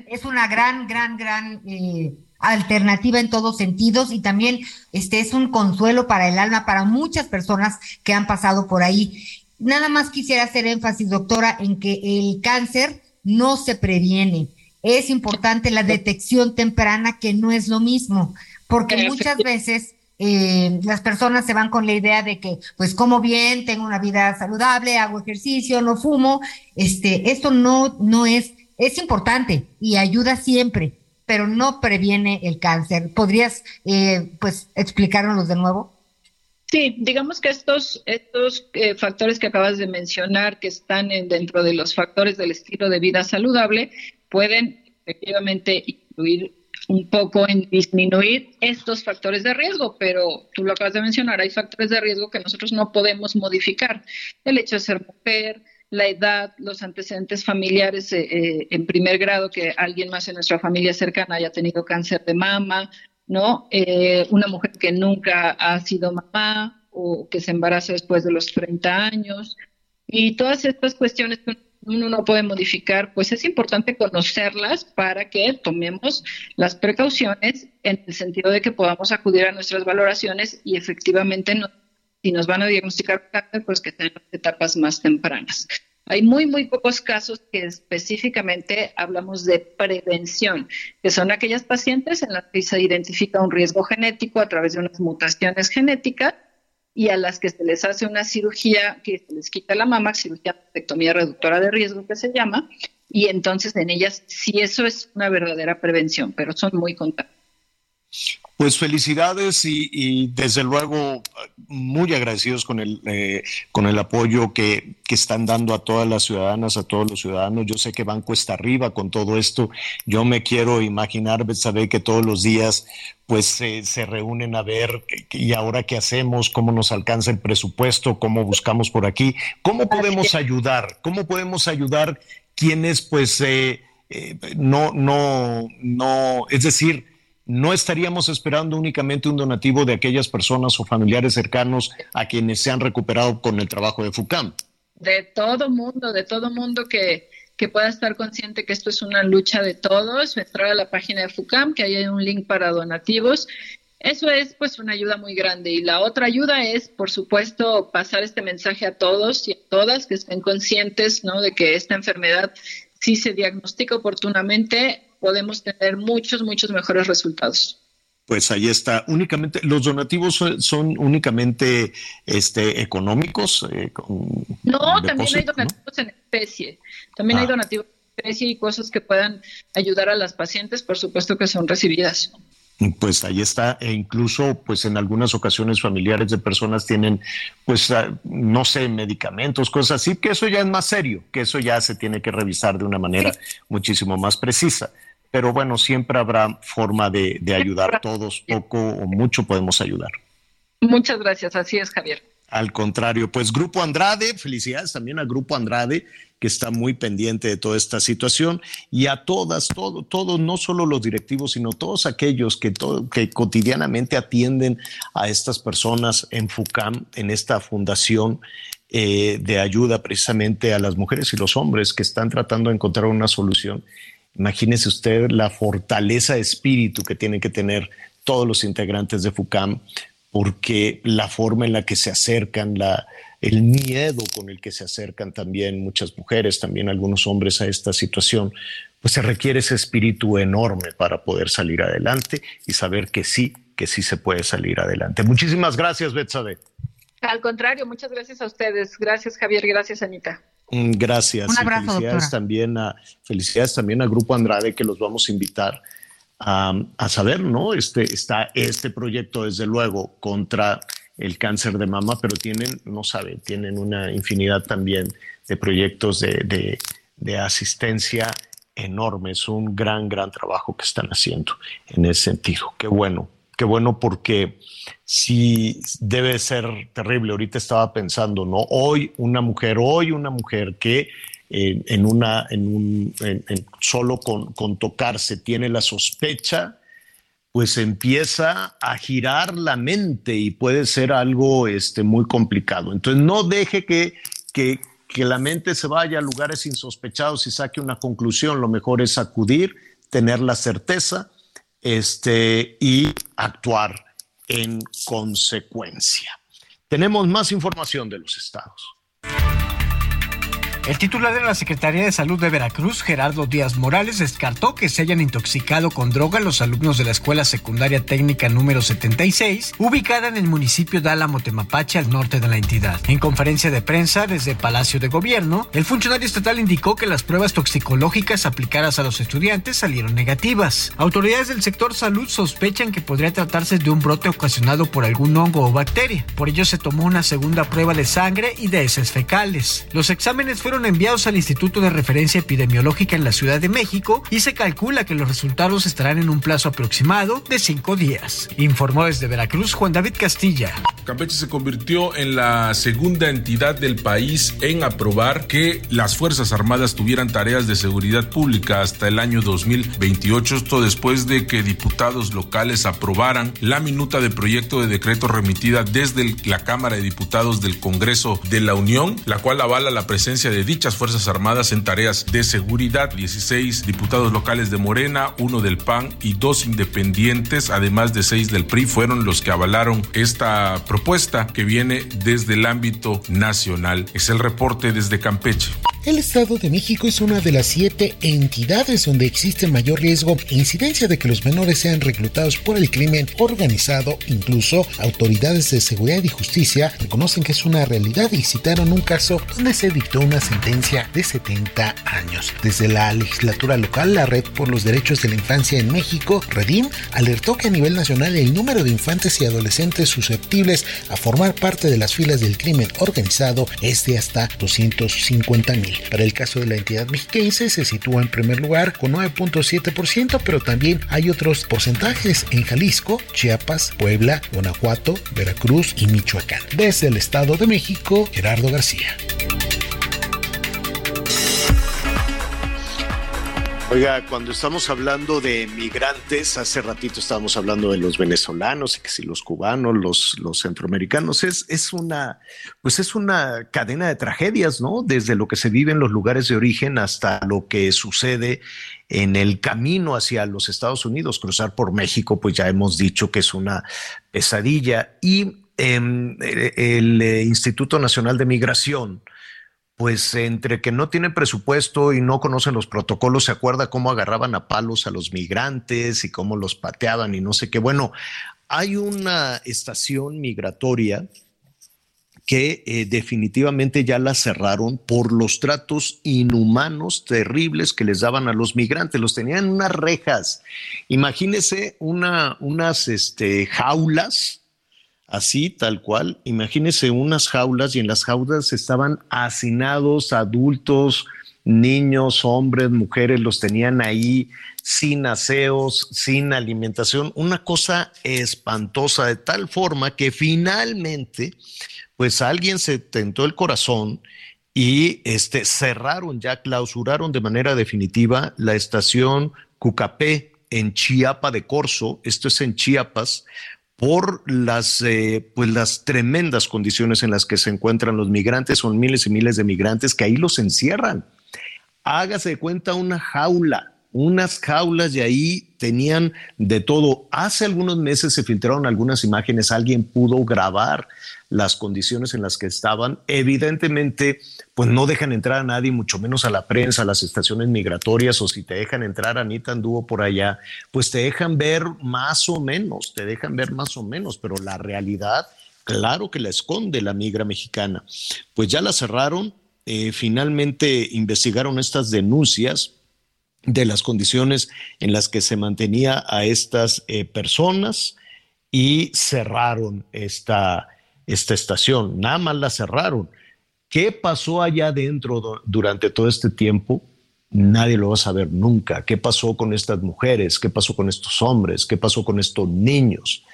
es una gran, gran, gran eh, alternativa en todos sentidos y también este es un consuelo para el alma para muchas personas que han pasado por ahí. Nada más quisiera hacer énfasis, doctora, en que el cáncer no se previene. Es importante la detección temprana, que no es lo mismo, porque muchas veces eh, las personas se van con la idea de que, pues, como bien, tengo una vida saludable, hago ejercicio, no fumo. Este, esto no, no es, es importante y ayuda siempre, pero no previene el cáncer. ¿Podrías, eh, pues, explicárnoslos de nuevo? Sí, digamos que estos, estos eh, factores que acabas de mencionar, que están en- dentro de los factores del estilo de vida saludable, pueden efectivamente influir un poco en disminuir estos factores de riesgo, pero tú lo acabas de mencionar, hay factores de riesgo que nosotros no podemos modificar. El hecho de ser mujer, la edad, los antecedentes familiares eh, eh, en primer grado, que alguien más en nuestra familia cercana haya tenido cáncer de mama, ¿no? Eh, una mujer que nunca ha sido mamá o que se embaraza después de los 30 años. Y todas estas cuestiones que uno no puede modificar, pues es importante conocerlas para que tomemos las precauciones en el sentido de que podamos acudir a nuestras valoraciones y efectivamente si nos van a diagnosticar cáncer, pues que sean las etapas más tempranas. Hay muy, muy pocos casos que específicamente hablamos de prevención, que son aquellas pacientes en las que se identifica un riesgo genético a través de unas mutaciones genéticas y a las que se les hace una cirugía que se les quita la mama, cirugía de mastectomía reductora de riesgo que se llama, y entonces en ellas sí eso es una verdadera prevención, pero son muy contagiosas. Pues felicidades y, y desde luego muy agradecidos con el, eh, con el apoyo que, que están dando a todas las ciudadanas, a todos los ciudadanos. Yo sé que van cuesta arriba con todo esto. Yo me quiero imaginar, saber que todos los días pues se- se reúnen a ver y ahora qué hacemos, cómo nos alcanza el presupuesto, cómo buscamos por aquí, cómo podemos ayudar, cómo podemos ayudar quienes pues eh, eh, no, no, no, es decir, no estaríamos esperando únicamente un donativo de aquellas personas o familiares cercanos a quienes se han recuperado con el trabajo de FUCAM. de todo mundo, de todo mundo que, que pueda estar consciente que esto es una lucha de todos, entrar a la página de FUCAM, que ahí hay un link para donativos. Eso es pues una ayuda muy grande. Y la otra ayuda es, por supuesto, pasar este mensaje a todos y a todas que estén conscientes ¿no? de que esta enfermedad, si se diagnostica oportunamente, podemos tener muchos, muchos mejores resultados. Pues ahí está. Únicamente los donativos son, son únicamente este económicos. eh, con No, también hay donativos en especie. También hay Ah. donativos en especie y cosas que puedan ayudar a las pacientes, por supuesto que son recibidas. Pues ahí está, e incluso pues en algunas ocasiones familiares de personas tienen pues ah, no sé, medicamentos, cosas así, que eso ya es más serio, que eso ya se tiene que revisar de una manera muchísimo más precisa. Pero bueno, siempre habrá forma de, de ayudar todos, poco o mucho podemos ayudar. Muchas gracias, así es, Javier. Al contrario, pues Grupo Andrade, felicidades también al Grupo Andrade, que está muy pendiente de toda esta situación, y a todas, todo, todos, no solo los directivos, sino todos aquellos que, que cotidianamente atienden a estas personas en FUCAM, en esta fundación eh, de ayuda precisamente a las mujeres y los hombres que están tratando de encontrar una solución. Imagínese usted la fortaleza de espíritu que tienen que tener todos los integrantes de FUCAM, porque la forma en la que se acercan, la, el miedo con el que se acercan también muchas mujeres, también algunos hombres a esta situación, pues se requiere ese espíritu enorme para poder salir adelante y saber que sí, que sí se puede salir adelante. Muchísimas gracias, Betsabe. Al contrario, muchas gracias a ustedes. Gracias, Javier. Gracias, Anita. Mm, gracias. Un abrazo, felicidades también a felicidades también al Grupo Andrade que los vamos a invitar a, saber, ¿no? Este está este proyecto desde luego contra el cáncer de mama, pero tienen, no saben, tienen una infinidad también de proyectos de, de, de asistencia enorme. Es un gran, gran trabajo que están haciendo en ese sentido. Qué bueno, qué bueno porque sí debe ser terrible. Ahorita estaba pensando, ¿no? Hoy una mujer, hoy una mujer que en una, en un, solo con, con tocarse tiene la sospecha, pues empieza a girar la mente y puede ser algo este, muy complicado. Entonces no deje que, que, que la mente se vaya a lugares insospechados y saque una conclusión. Lo mejor es acudir, tener la certeza este, y actuar en consecuencia. Tenemos más información de los estados. El titular de la Secretaría de Salud de Veracruz, Gerardo Díaz Morales, descartó que se hayan intoxicado con droga los alumnos de la Escuela Secundaria Técnica número 76, ubicada en el municipio de Álamo Temapache, al norte de la entidad. En conferencia de prensa desde Palacio de Gobierno, el funcionario estatal indicó que las pruebas toxicológicas aplicadas a los estudiantes salieron negativas. Autoridades del sector salud sospechan que podría tratarse de un brote ocasionado por algún hongo o bacteria. Por ello se tomó una segunda prueba de sangre y de heces fecales. Los exámenes fueron enviados al Instituto de Referencia Epidemiológica en la Ciudad de México y se calcula que los resultados estarán en un plazo aproximado de cinco días. Informó desde Veracruz Juan David Castilla. Campeche se convirtió en la segunda entidad del país en aprobar que las Fuerzas Armadas tuvieran tareas de seguridad pública hasta el año 2028, esto después de que diputados locales aprobaran la minuta de proyecto de decreto remitida desde la Cámara de Diputados del Congreso de la Unión, la cual avala la presencia de dichas Fuerzas Armadas en tareas de seguridad. 16 diputados locales de Morena, uno del PAN y dos independientes, además de seis del PRI, fueron los que avalaron esta propuesta que viene desde el ámbito nacional. Es el reporte desde Campeche. El Estado de México es una de las siete entidades donde existe mayor riesgo e incidencia de que los menores sean reclutados por el crimen organizado. Incluso autoridades de seguridad y justicia reconocen que es una realidad y citaron un caso donde se dictó una de 70 años. Desde la legislatura local, la Red por los Derechos de la Infancia en México, Redim, alertó que a nivel nacional el número de infantes y adolescentes susceptibles a formar parte de las filas del crimen organizado es de hasta 250 mil. Para el caso de la entidad mexiquense se sitúa en primer lugar con 9.7%, pero también hay otros porcentajes en Jalisco, Chiapas, Puebla, Guanajuato, Veracruz y Michoacán. Desde el Estado de México, Gerardo García. Oiga, cuando estamos hablando de migrantes, hace ratito estábamos hablando de los venezolanos y que si los cubanos, los, centroamericanos, es, es una, pues es una cadena de tragedias, ¿no? Desde lo que se vive en los lugares de origen hasta lo que sucede en el camino hacia los Estados Unidos. Cruzar por México, pues ya hemos dicho que es una pesadilla. Y eh, el Instituto Nacional de Migración, pues entre que no tienen presupuesto y no conocen los protocolos, se acuerda cómo agarraban a palos a los migrantes y cómo los pateaban y no sé qué. Bueno, hay una estación migratoria que eh, definitivamente ya la cerraron por los tratos inhumanos, terribles que les daban a los migrantes. Los tenían en unas rejas. Imagínese una, unas este, jaulas así tal cual. Imagínese unas jaulas y en las jaulas estaban hacinados adultos, niños, hombres, mujeres, los tenían ahí sin aseos, sin alimentación, una cosa espantosa, de tal forma que finalmente, pues alguien se tentó el corazón y este, cerraron ya, clausuraron de manera definitiva la estación Cucapé en Chiapa de Corzo, esto es en Chiapas, por las, eh, pues las tremendas condiciones en las que se encuentran los migrantes, son miles y miles de migrantes que ahí los encierran. Hágase de cuenta una jaula, unas jaulas y ahí tenían de todo. Hace algunos meses se filtraron algunas imágenes, alguien pudo grabar las condiciones en las que estaban. Evidentemente, pues no dejan entrar a nadie, mucho menos a la prensa, a las estaciones migratorias, o si te dejan entrar, Anita anduvo por allá, pues te dejan ver más o menos, te dejan ver más o menos, pero la realidad, claro que la esconde la migra mexicana. Pues ya la cerraron, eh, finalmente investigaron estas denuncias de las condiciones en las que se mantenía a estas eh, personas y cerraron esta, esta estación. Nada más la cerraron. ¿Qué pasó allá adentro durante todo este tiempo? Nadie lo va a saber nunca. ¿Qué pasó con estas mujeres? ¿Qué pasó con estos hombres? ¿Qué pasó con estos niños?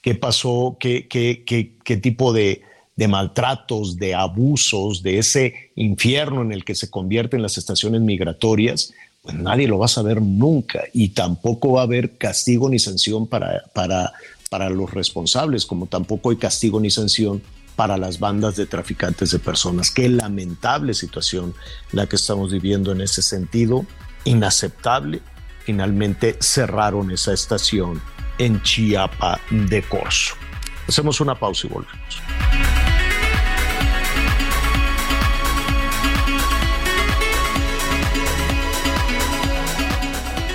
¿Qué pasó? ¿Qué, qué, qué, qué tipo de, de maltratos, de abusos, de ese infierno en el que se convierten las estaciones migratorias? Pues nadie lo va a saber nunca y tampoco va a haber castigo ni sanción para, para, para los responsables, como tampoco hay castigo ni sanción para las bandas de traficantes de personas. Qué lamentable situación la que estamos viviendo en ese sentido, inaceptable. Finalmente cerraron esa estación en Chiapa de Corzo. Hacemos una pausa y volvemos.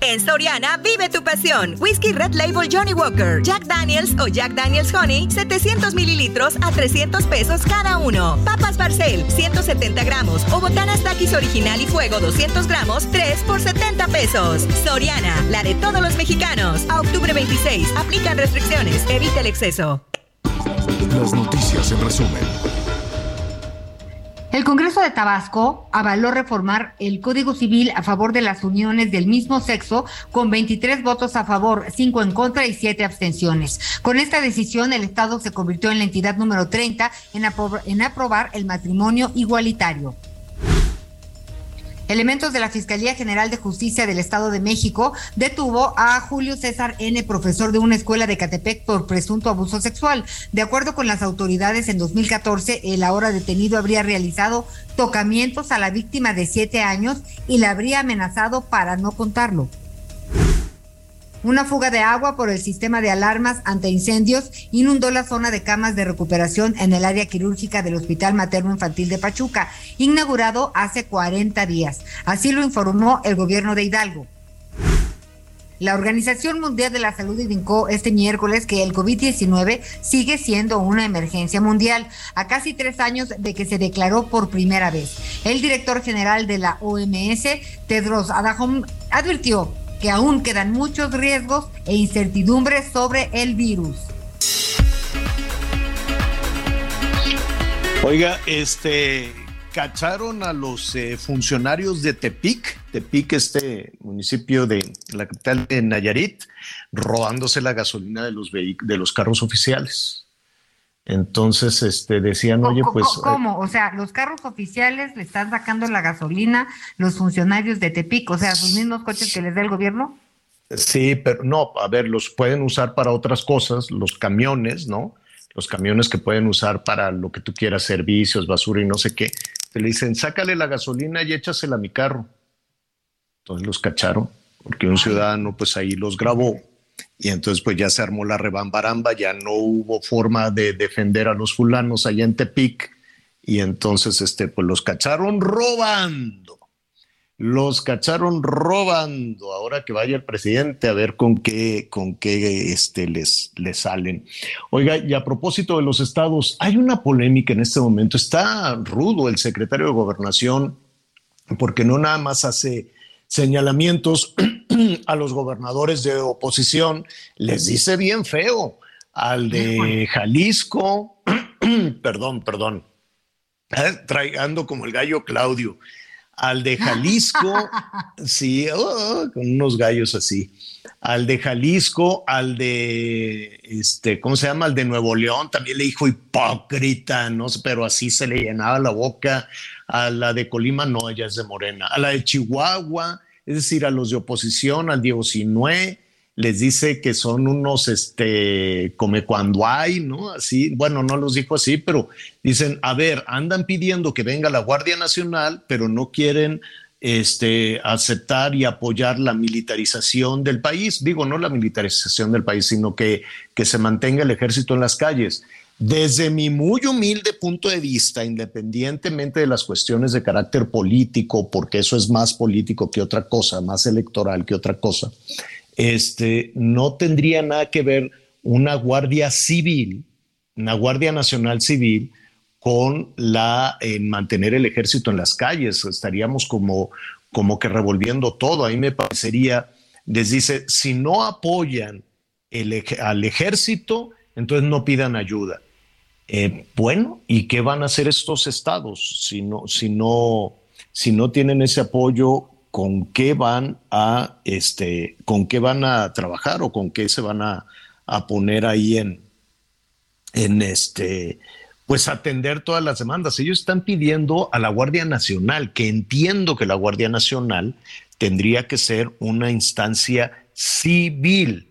En Soriana, vive tu pasión. Whisky Red Label Johnny Walker, Jack Daniels o Jack Daniels Honey, 700 mililitros a 300 pesos cada uno. Papas Barcel, 170 gramos. O Botanas Takis Original y Fuego, 200 gramos, 3 por 70 pesos. Soriana, la de todos los mexicanos. A octubre 26, aplican restricciones. Evita el exceso. Las noticias en resumen. El Congreso de Tabasco avaló reformar el Código Civil a favor de las uniones del mismo sexo con 23 votos a favor, 5 en contra y 7 abstenciones. Con esta decisión, el Estado se convirtió en la entidad número 30 en, apro en aprobar el matrimonio igualitario. Elementos de la Fiscalía General de Justicia del Estado de México detuvo a Julio César N., profesor de una escuela de Catepec por presunto abuso sexual. De acuerdo con las autoridades, en 2014 el ahora detenido habría realizado tocamientos a la víctima de siete años y la habría amenazado para no contarlo. Una fuga de agua por el sistema de alarmas ante incendios inundó la zona de camas de recuperación en el área quirúrgica del Hospital Materno Infantil de Pachuca, inaugurado hace 40 días. Así lo informó el gobierno de Hidalgo. La Organización Mundial de la Salud indicó este miércoles que el COVID-19 sigue siendo una emergencia mundial, a casi tres años de que se declaró por primera vez. El director general de la OMS, Tedros Adhanom, advirtió que aún quedan muchos riesgos e incertidumbres sobre el virus. Oiga, este, cacharon a los eh, funcionarios de Tepic, Tepic, este municipio de la capital de Nayarit, robándose la gasolina de los, de los carros oficiales. Entonces, este, decían, oye, pues... ¿Cómo? O sea, los carros oficiales le están sacando la gasolina los funcionarios de Tepic, o sea, sus mismos coches que les da el gobierno. Sí, pero no, a ver, los pueden usar para otras cosas, los camiones, ¿no? Los camiones que pueden usar para lo que tú quieras, servicios, basura y no sé qué. Te le dicen, sácale la gasolina y échasela a mi carro. Entonces los cacharon, porque un ciudadano pues ahí los grabó y entonces pues ya se armó la rebambaramba, ya no hubo forma de defender a los fulanos allá en Tepic y entonces este pues los cacharon robando. los cacharon robando. Ahora que vaya el presidente a ver con qué, con qué este, les, les salen. Oiga, y a propósito de los estados, hay una polémica en este momento. Está rudo el secretario de Gobernación porque no nada más hace señalamientos a los gobernadores de oposición, les dice bien feo. Al de Jalisco, perdón, perdón, traigando como el gallo Claudio, al de Jalisco, sí, oh, con unos gallos así, al de Jalisco, al de, este, ¿cómo se llama? Al de Nuevo León, también le dijo hipócrita, no pero así se le llenaba la boca, a la de Colima no, ella es de Morena, a la de Chihuahua, es decir, a los de oposición, al Diego Sinué, les dice que son unos, este, come cuando hay, ¿no? Así, bueno, no los dijo así, pero dicen, a ver, andan pidiendo que venga la Guardia Nacional, pero no quieren este, aceptar y apoyar la militarización del país. Digo, no la militarización del país, sino que, que se mantenga el ejército en las calles. Desde mi muy humilde punto de vista, independientemente de las cuestiones de carácter político, porque eso es más político que otra cosa, más electoral que otra cosa, este, no tendría nada que ver una guardia civil, una guardia nacional civil, con la mantener el ejército en las calles. Estaríamos como, como que revolviendo todo. Ahí me parecería, les dice, si no apoyan al ejército, entonces no pidan ayuda. Eh, bueno, ¿y qué van a hacer estos estados si no, si no, si no tienen ese apoyo con qué van a, este, con qué van a trabajar o con qué se van a, poner ahí en, en este, pues atender todas las demandas. Ellos están pidiendo a la Guardia Nacional, que entiendo que la Guardia Nacional tendría que ser una instancia civil,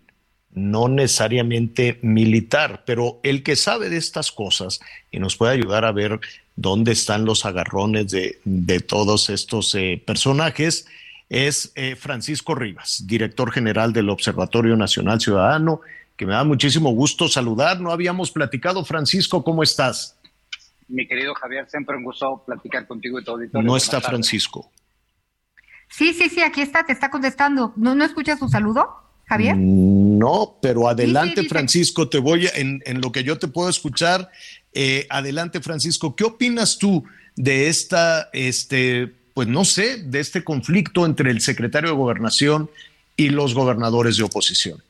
no necesariamente militar, pero el que sabe de estas cosas y nos puede ayudar a ver dónde están los agarrones de, todos estos eh, personajes, es eh, Francisco Rivas, director general del Observatorio Nacional Ciudadano, que me da muchísimo gusto saludar. No habíamos platicado, Francisco, ¿cómo estás? Mi querido Javier, siempre un gusto platicar contigo y todo auditorio. No está Francisco. Sí, sí, sí, aquí está, te está contestando. ¿No, no escuchas su saludo, Javier? Mm, no, pero adelante, Francisco, te voy a, en, en, lo que yo te puedo escuchar, eh, adelante, Francisco, ¿qué opinas tú de esta, este, pues no sé, de este conflicto entre el secretario de Gobernación y los gobernadores de oposición?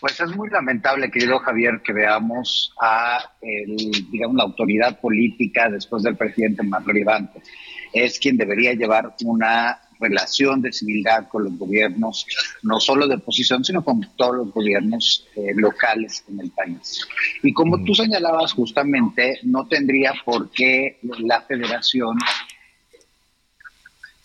Pues es muy lamentable, querido Javier, que veamos a, digamos, la autoridad política después del presidente más relevante. Es quien debería llevar una relación de civilidad con los gobiernos, no solo de oposición, sino con todos los gobiernos eh, locales en el país. Y como tú señalabas justamente, no tendría por qué la federación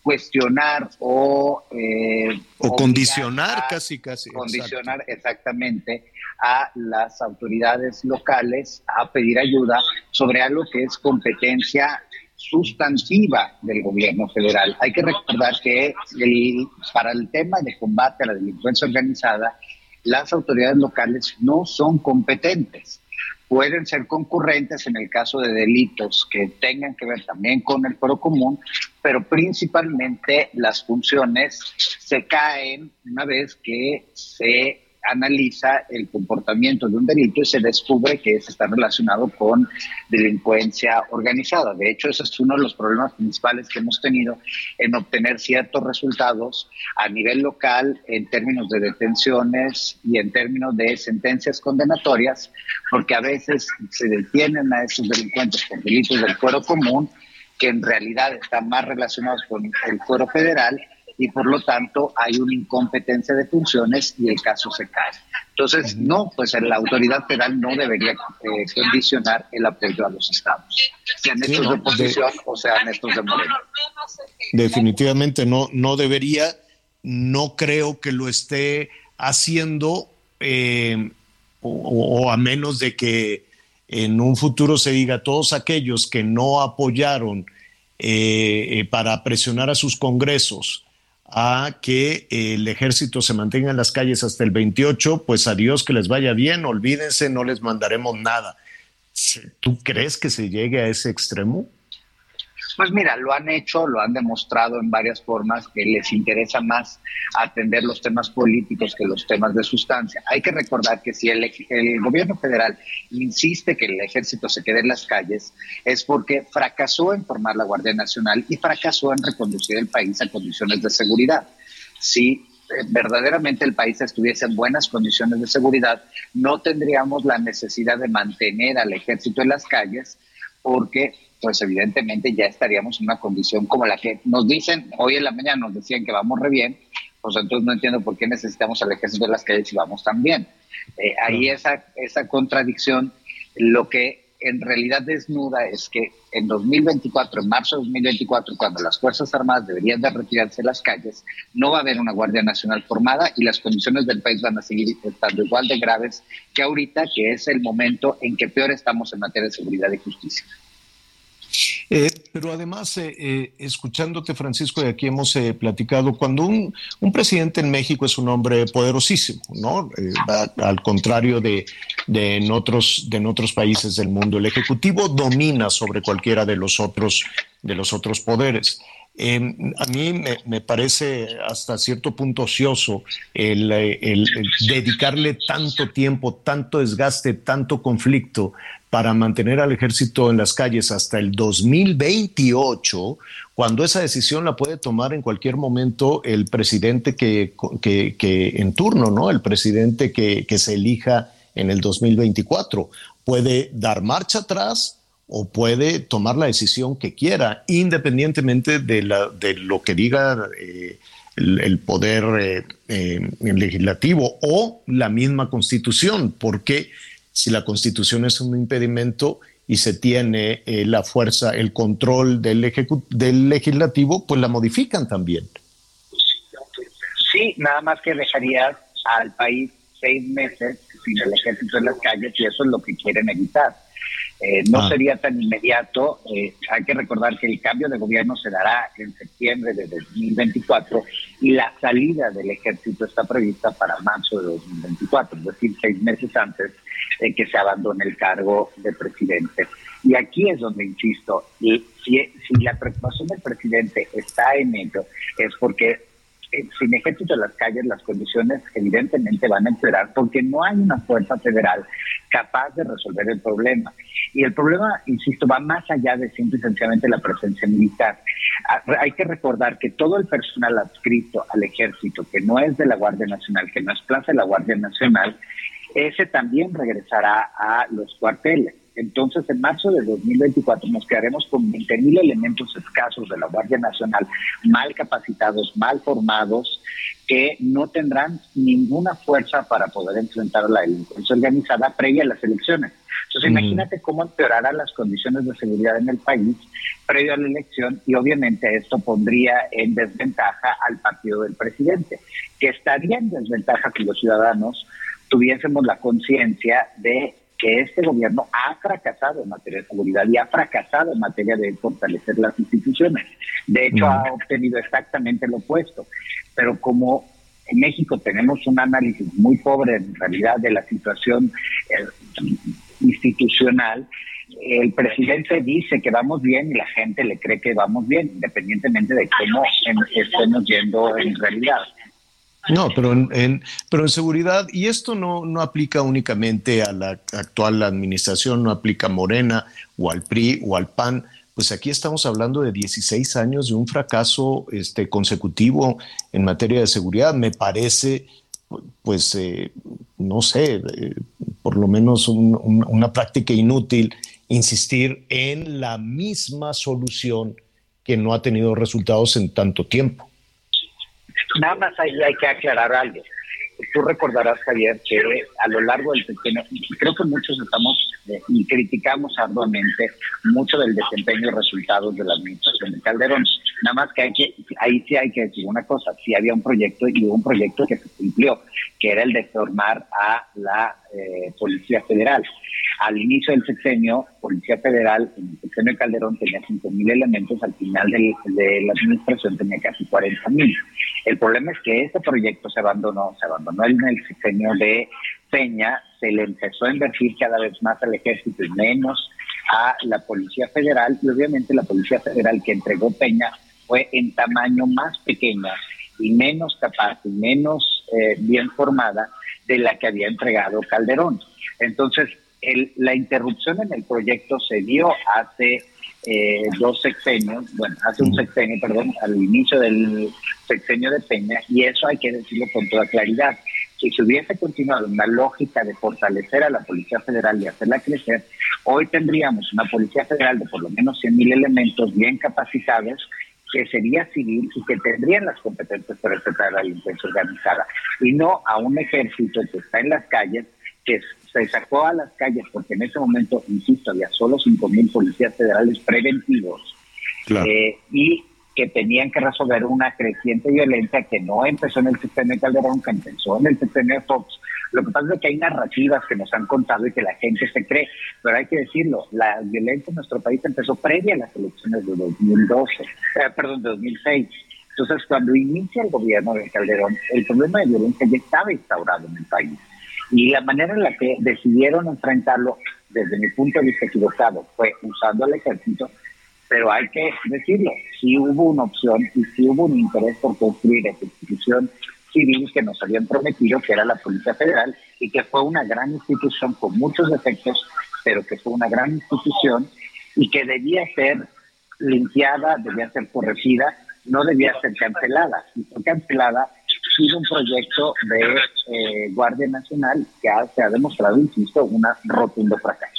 cuestionar o... Eh, o condicionar casi, casi. Condicionar exactamente a las autoridades locales a pedir ayuda sobre algo que es competencia sustantiva del gobierno federal. Hay que recordar que para el tema de combate a la delincuencia organizada, las autoridades locales no son competentes. Pueden ser concurrentes en el caso de delitos que tengan que ver también con el foro común, pero principalmente las funciones se caen una vez que se analiza el comportamiento de un delito y se descubre que está relacionado con delincuencia organizada. De hecho, ese es uno de los problemas principales que hemos tenido en obtener ciertos resultados a nivel local en términos de detenciones y en términos de sentencias condenatorias, porque a veces se detienen a esos delincuentes por delitos del fuero común que en realidad están más relacionados con el fuero federal y por lo tanto hay una incompetencia de funciones y el caso se cae. Entonces, no, pues la autoridad federal no debería eh, condicionar el apoyo a los estados, sean estos de oposición o sean estos de Moreno. Definitivamente no, no debería, no creo que lo esté haciendo, eh, o, a menos de que en un futuro se diga todos aquellos que no apoyaron eh, para presionar a sus congresos a que el ejército se mantenga en las calles hasta el 28, pues adiós, que les vaya bien, olvídense, no les mandaremos nada. ¿Tú crees que se llegue a ese extremo? Pues mira, lo han hecho, lo han demostrado en varias formas que les interesa más atender los temas políticos que los temas de sustancia. Hay que recordar que si el, el gobierno federal insiste que el ejército se quede en las calles, es porque fracasó en formar la Guardia Nacional y fracasó en reconducir el país a condiciones de seguridad. Si eh, verdaderamente el país estuviese en buenas condiciones de seguridad, no tendríamos la necesidad de mantener al ejército en las calles porque pues evidentemente ya estaríamos en una condición como la que nos dicen, hoy en la mañana nos decían que vamos re bien, pues entonces no entiendo por qué necesitamos al ejército en las calles si vamos tan bien. Eh, ahí esa, esa contradicción, lo que en realidad desnuda es que en 2024, en marzo de 2024, cuando las Fuerzas Armadas deberían de retirarse de las calles, no va a haber una Guardia Nacional formada y las condiciones del país van a seguir estando igual de graves que ahorita, que es el momento en que peor estamos en materia de seguridad y justicia. Eh, pero además, eh, eh, escuchándote, Francisco, y aquí hemos platicado, cuando un, un, presidente en México es un hombre poderosísimo, ¿no? al contrario de, de, en otros, de en otros países del mundo, el Ejecutivo domina sobre cualquiera de los otros, de los otros poderes. a mí me, me, parece hasta cierto punto ocioso el, dedicarle tanto tiempo, tanto desgaste, tanto conflicto para mantener al ejército en las calles hasta el 2028, cuando esa decisión la puede tomar en cualquier momento el presidente que, que, en turno, ¿no? El presidente que, que se elija en el 2024. Puede dar marcha atrás o puede tomar la decisión que quiera, independientemente de, lo que diga eh, el, el, poder eh, eh, legislativo o la misma constitución, porque si la constitución es un impedimento y se tiene eh, la fuerza, el control del, del legislativo, pues la modifican también. Sí, nada más que dejaría al país seis meses sin el ejército en las calles y eso es lo que quieren evitar. Eh, no ah. sería tan inmediato. Eh, hay que recordar que el cambio de gobierno se dará en septiembre de 2024 y la salida del ejército está prevista para marzo de 2024, es decir, seis meses antes de que se abandone el cargo de presidente. Y aquí es donde insisto, y si, si la preocupación del presidente está en ello, es porque sin ejército en las calles las condiciones evidentemente van a empeorar porque no hay una fuerza federal capaz de resolver el problema. Y el problema, insisto, va más allá de simple y sencillamente la presencia militar. Ah, hay que recordar que todo el personal adscrito al ejército, que no es de la Guardia Nacional, que no es plaza de la Guardia Nacional, ese también regresará a los cuarteles. Entonces, en marzo de 2024 nos quedaremos con 20.000 elementos escasos de la Guardia Nacional, mal capacitados, mal formados, que no tendrán ninguna fuerza para poder enfrentar a la delincuencia organizada previa a las elecciones. Entonces, imagínate cómo empeorarán las condiciones de seguridad en el país previo a la elección y obviamente esto pondría en desventaja al partido del presidente, que estaría en desventaja que los ciudadanos tuviésemos la conciencia de que este gobierno ha fracasado en materia de seguridad y ha fracasado en materia de fortalecer las instituciones. De hecho, ha obtenido exactamente lo opuesto. Pero como en México tenemos un análisis muy pobre en realidad de la situación eh, institucional, el presidente dice que vamos bien y la gente le cree que vamos bien, independientemente de cómo estemos yendo en realidad. No, pero en, pero en seguridad, y esto no, no aplica únicamente a la actual administración, no aplica a Morena o al PRI o al PAN, pues aquí estamos hablando de 16 años de un fracaso este, consecutivo en materia de seguridad. Me parece, pues, eh, no sé, eh, por lo menos una práctica inútil insistir en la misma solución que no ha tenido resultados en tanto tiempo. Nada más ahí hay que aclarar algo. Tú recordarás, Javier, que a lo largo del sexenio, creo que muchos estamos eh, y criticamos arduamente mucho del desempeño y resultados de la administración de Calderón. Nada más que, hay que ahí sí hay que decir una cosa, sí había un proyecto y hubo un proyecto que se cumplió, que era el de formar a la eh, Policía Federal. Al inicio del sexenio, Policía Federal, en el sexenio de Calderón tenía 5.000 elementos, al final de, de la administración tenía casi 40.000. El problema es que este proyecto se abandonó, se abandonó en el sexenio de Peña, se le empezó a invertir cada vez más al ejército y menos a la Policía Federal y obviamente la Policía Federal que entregó Peña fue en tamaño más pequeña y menos capaz y menos eh, bien formada de la que había entregado Calderón. Entonces, el, la interrupción en el proyecto se dio hace eh, dos sexenios, bueno, hace un sexenio, perdón, al inicio del sexenio de Peña, y eso hay que decirlo con toda claridad. Si se hubiese continuado una lógica de fortalecer a la Policía Federal y hacerla crecer, hoy tendríamos una Policía Federal de por lo menos 100.000 elementos bien capacitados que sería civil y que tendrían las competencias para tratar la delincuencia organizada, y no a un ejército que está en las calles, que se sacó a las calles porque en ese momento, insisto, había solo 5.000 policías federales preventivos eh, y que tenían que resolver una creciente violencia que no empezó en el sistema de Calderón, que empezó en el sistema de Fox. Lo que pasa es que hay narrativas que nos han contado y que la gente se cree, pero hay que decirlo, la violencia en nuestro país empezó previa a las elecciones de 2012, eh, perdón, de 2006. Entonces, cuando inicia el gobierno de Calderón, el problema de violencia ya estaba instaurado en el país. Y la manera en la que decidieron enfrentarlo, desde mi punto de vista equivocado, fue usando el ejército, pero hay que decirlo, sí hubo una opción y sí hubo un interés por construir esa institución civil que nos habían prometido, que era la Policía Federal, y que fue una gran institución con muchos defectos, pero que fue una gran institución y que debía ser limpiada, debía ser corregida, no debía ser cancelada. Y fue cancelada sido un proyecto de eh, Guardia Nacional que se ha demostrado, insisto, un rotundo fracaso.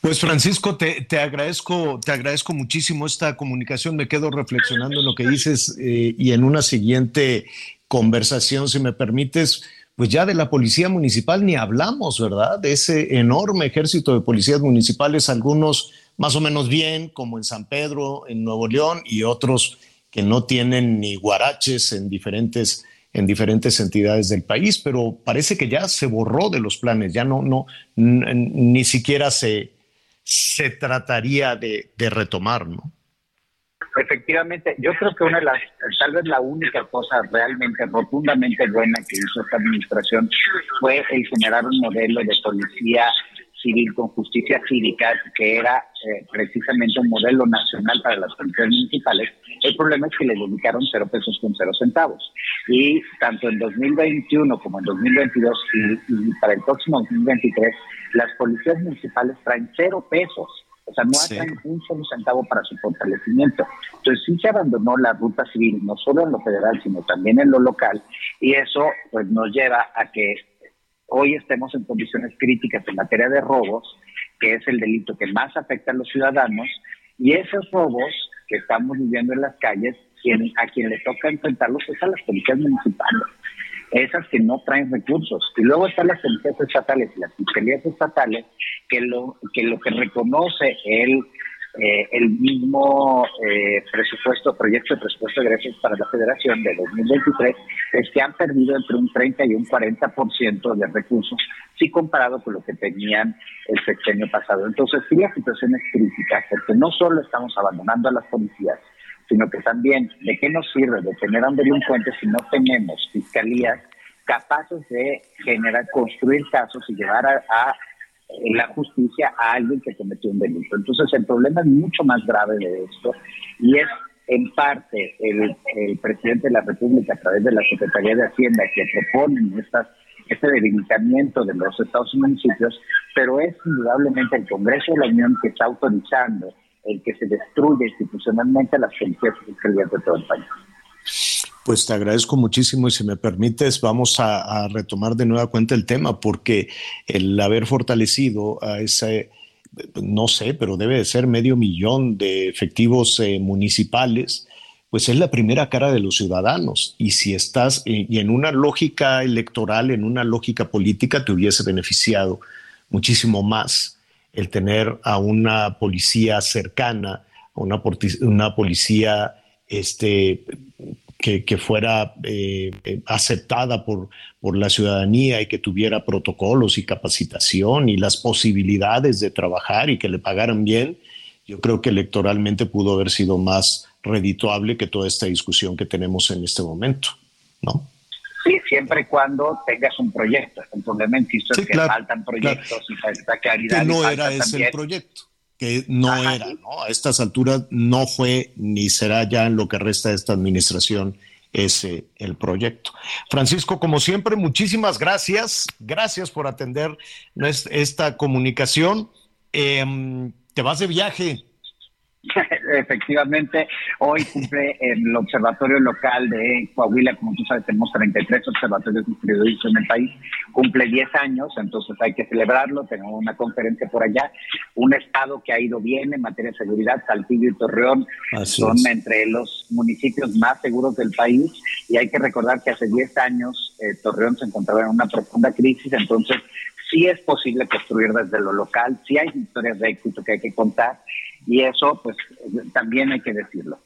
Pues Francisco, te, te, agradezco, te agradezco muchísimo esta comunicación. Me quedo reflexionando en lo que dices eh, y en una siguiente conversación, si me permites, pues ya de la policía municipal ni hablamos, ¿verdad? De ese enorme ejército de policías municipales, algunos más o menos bien, como en San Pedro, en Nuevo León, y otros que no tienen ni guaraches en diferentes, en diferentes entidades del país, pero parece que ya se borró de los planes, ya no, no, ni siquiera se, se trataría de, de retomar, ¿no? Efectivamente, yo creo que una de las, tal vez la única cosa realmente rotundamente buena que hizo esta administración fue el generar un modelo de policía civil con justicia cívica, que era eh, precisamente un modelo nacional para las policías municipales. El problema es que le dedicaron cero pesos con cero centavos. Y tanto en 2021 como en 2022 y, para el próximo 2023, las policías municipales traen cero pesos. O sea, no traen un solo centavo para su fortalecimiento. Entonces sí se abandonó la ruta civil, no solo en lo federal, sino también en lo local. Y eso pues nos lleva a que hoy estemos en condiciones críticas en materia de robos, que es el delito que más afecta a los ciudadanos, y esos robos que estamos viviendo en las calles, quien, a quien le toca enfrentarlos es a las policías municipales, esas que no traen recursos. Y luego están las policías estatales y las fiscalías estatales, que lo que, lo que reconoce el eh, el mismo eh, presupuesto, proyecto de presupuesto de egresos para la Federación de 2023 es que han perdido entre un 30 y un 40% de recursos, si comparado con lo que tenían el sexenio pasado. Entonces, sí, la situación es crítica, porque no solo estamos abandonando a las policías, sino que también, ¿de qué nos sirve de tener a un delincuente si no tenemos fiscalías capaces de generar, construir casos y llevar a la justicia a alguien que cometió un delito. Entonces el problema es mucho más grave de esto y es en parte el, presidente de la República a través de la Secretaría de Hacienda que proponen estas, este debilitamiento de los estados y municipios, pero es indudablemente el Congreso de la Unión que está autorizando el que se destruya institucionalmente las policías y fiscalías de todo el país. Pues te agradezco muchísimo y si me permites vamos a, retomar de nueva cuenta el tema porque el haber fortalecido a ese, no sé, pero debe de ser medio millón de efectivos eh, municipales, pues es la primera cara de los ciudadanos. Y si estás y en una lógica electoral, en una lógica política, te hubiese beneficiado muchísimo más el tener a una policía cercana, a una, una policía este, que, fuera eh, aceptada por, por la ciudadanía y que tuviera protocolos y capacitación y las posibilidades de trabajar y que le pagaran bien, yo creo que electoralmente pudo haber sido más redituable que toda esta discusión que tenemos en este momento, ¿no? Sí, siempre y cuando tengas un proyecto. El problema, insisto, es Sí, que claro, faltan proyectos y falta claridad. que y no falta era ese también- el proyecto, que no Ajá, era, ¿no? A estas alturas no fue ni será ya en lo que resta de esta administración ese el proyecto. Francisco, como siempre, muchísimas gracias. Gracias por atender esta comunicación. Em, te vas de viaje. Efectivamente, hoy cumple el observatorio local de Coahuila, como tú sabes, tenemos 33 observatorios distribuidos en el país, cumple 10 años, entonces hay que celebrarlo, tenemos una conferencia por allá, un estado que ha ido bien en materia de seguridad, Saltillo y Torreón Así son es. entre los municipios más seguros del país. Y hay que recordar que hace 10 años eh, Torreón se encontraba en una profunda crisis, entonces sí es posible construir desde lo local, sí hay historias de éxito que hay que contar y eso pues también hay que decirlo.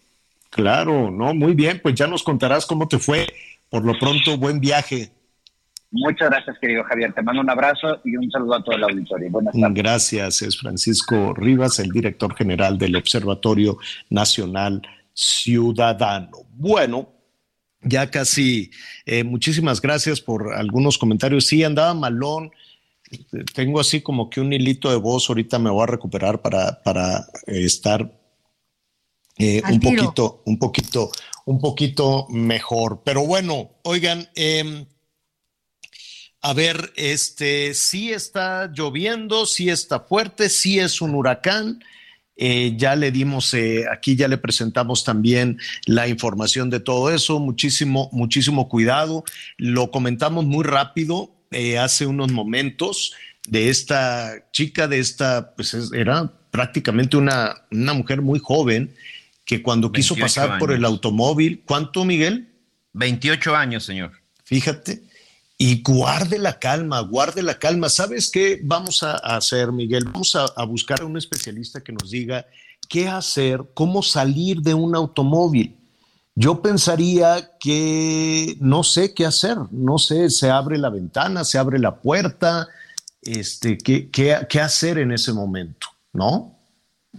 Claro, no, muy bien, pues ya nos contarás cómo te fue. Por lo pronto, buen viaje. Muchas gracias querido Javier, te mando un abrazo y un saludo a todo el auditorio. Buenas tardes. Gracias, es Francisco Rivas, el director general del Observatorio Nacional Ciudadano. Bueno, ya casi, eh, muchísimas gracias por algunos comentarios. Sí, andaba malón. Eh, Tengo así como que un hilito de voz, ahorita me voy a recuperar para, para eh, estar eh, un tiro. poquito, un poquito, un poquito mejor. Pero bueno, oigan, em, a ver, este sí está lloviendo, sí está fuerte, sí es un huracán. Eh, ya le dimos, eh, aquí ya le presentamos también la información de todo eso. Muchísimo, muchísimo cuidado. Lo comentamos muy rápido eh, hace unos momentos de esta chica, de esta, pues es- era prácticamente una, una mujer muy joven que cuando quiso 28 pasar por el automóvil, ¿cuánto, Miguel? 28 años, señor. Fíjate. Y guarde la calma, guarde la calma. ¿Sabes qué vamos a a hacer, Miguel? Vamos a, a buscar a un especialista que nos diga qué hacer, cómo salir de un automóvil. Yo pensaría que no sé qué hacer, no sé, se abre la ventana, se abre la puerta, este, ¿qué, qué, qué hacer en ese momento? ¿No?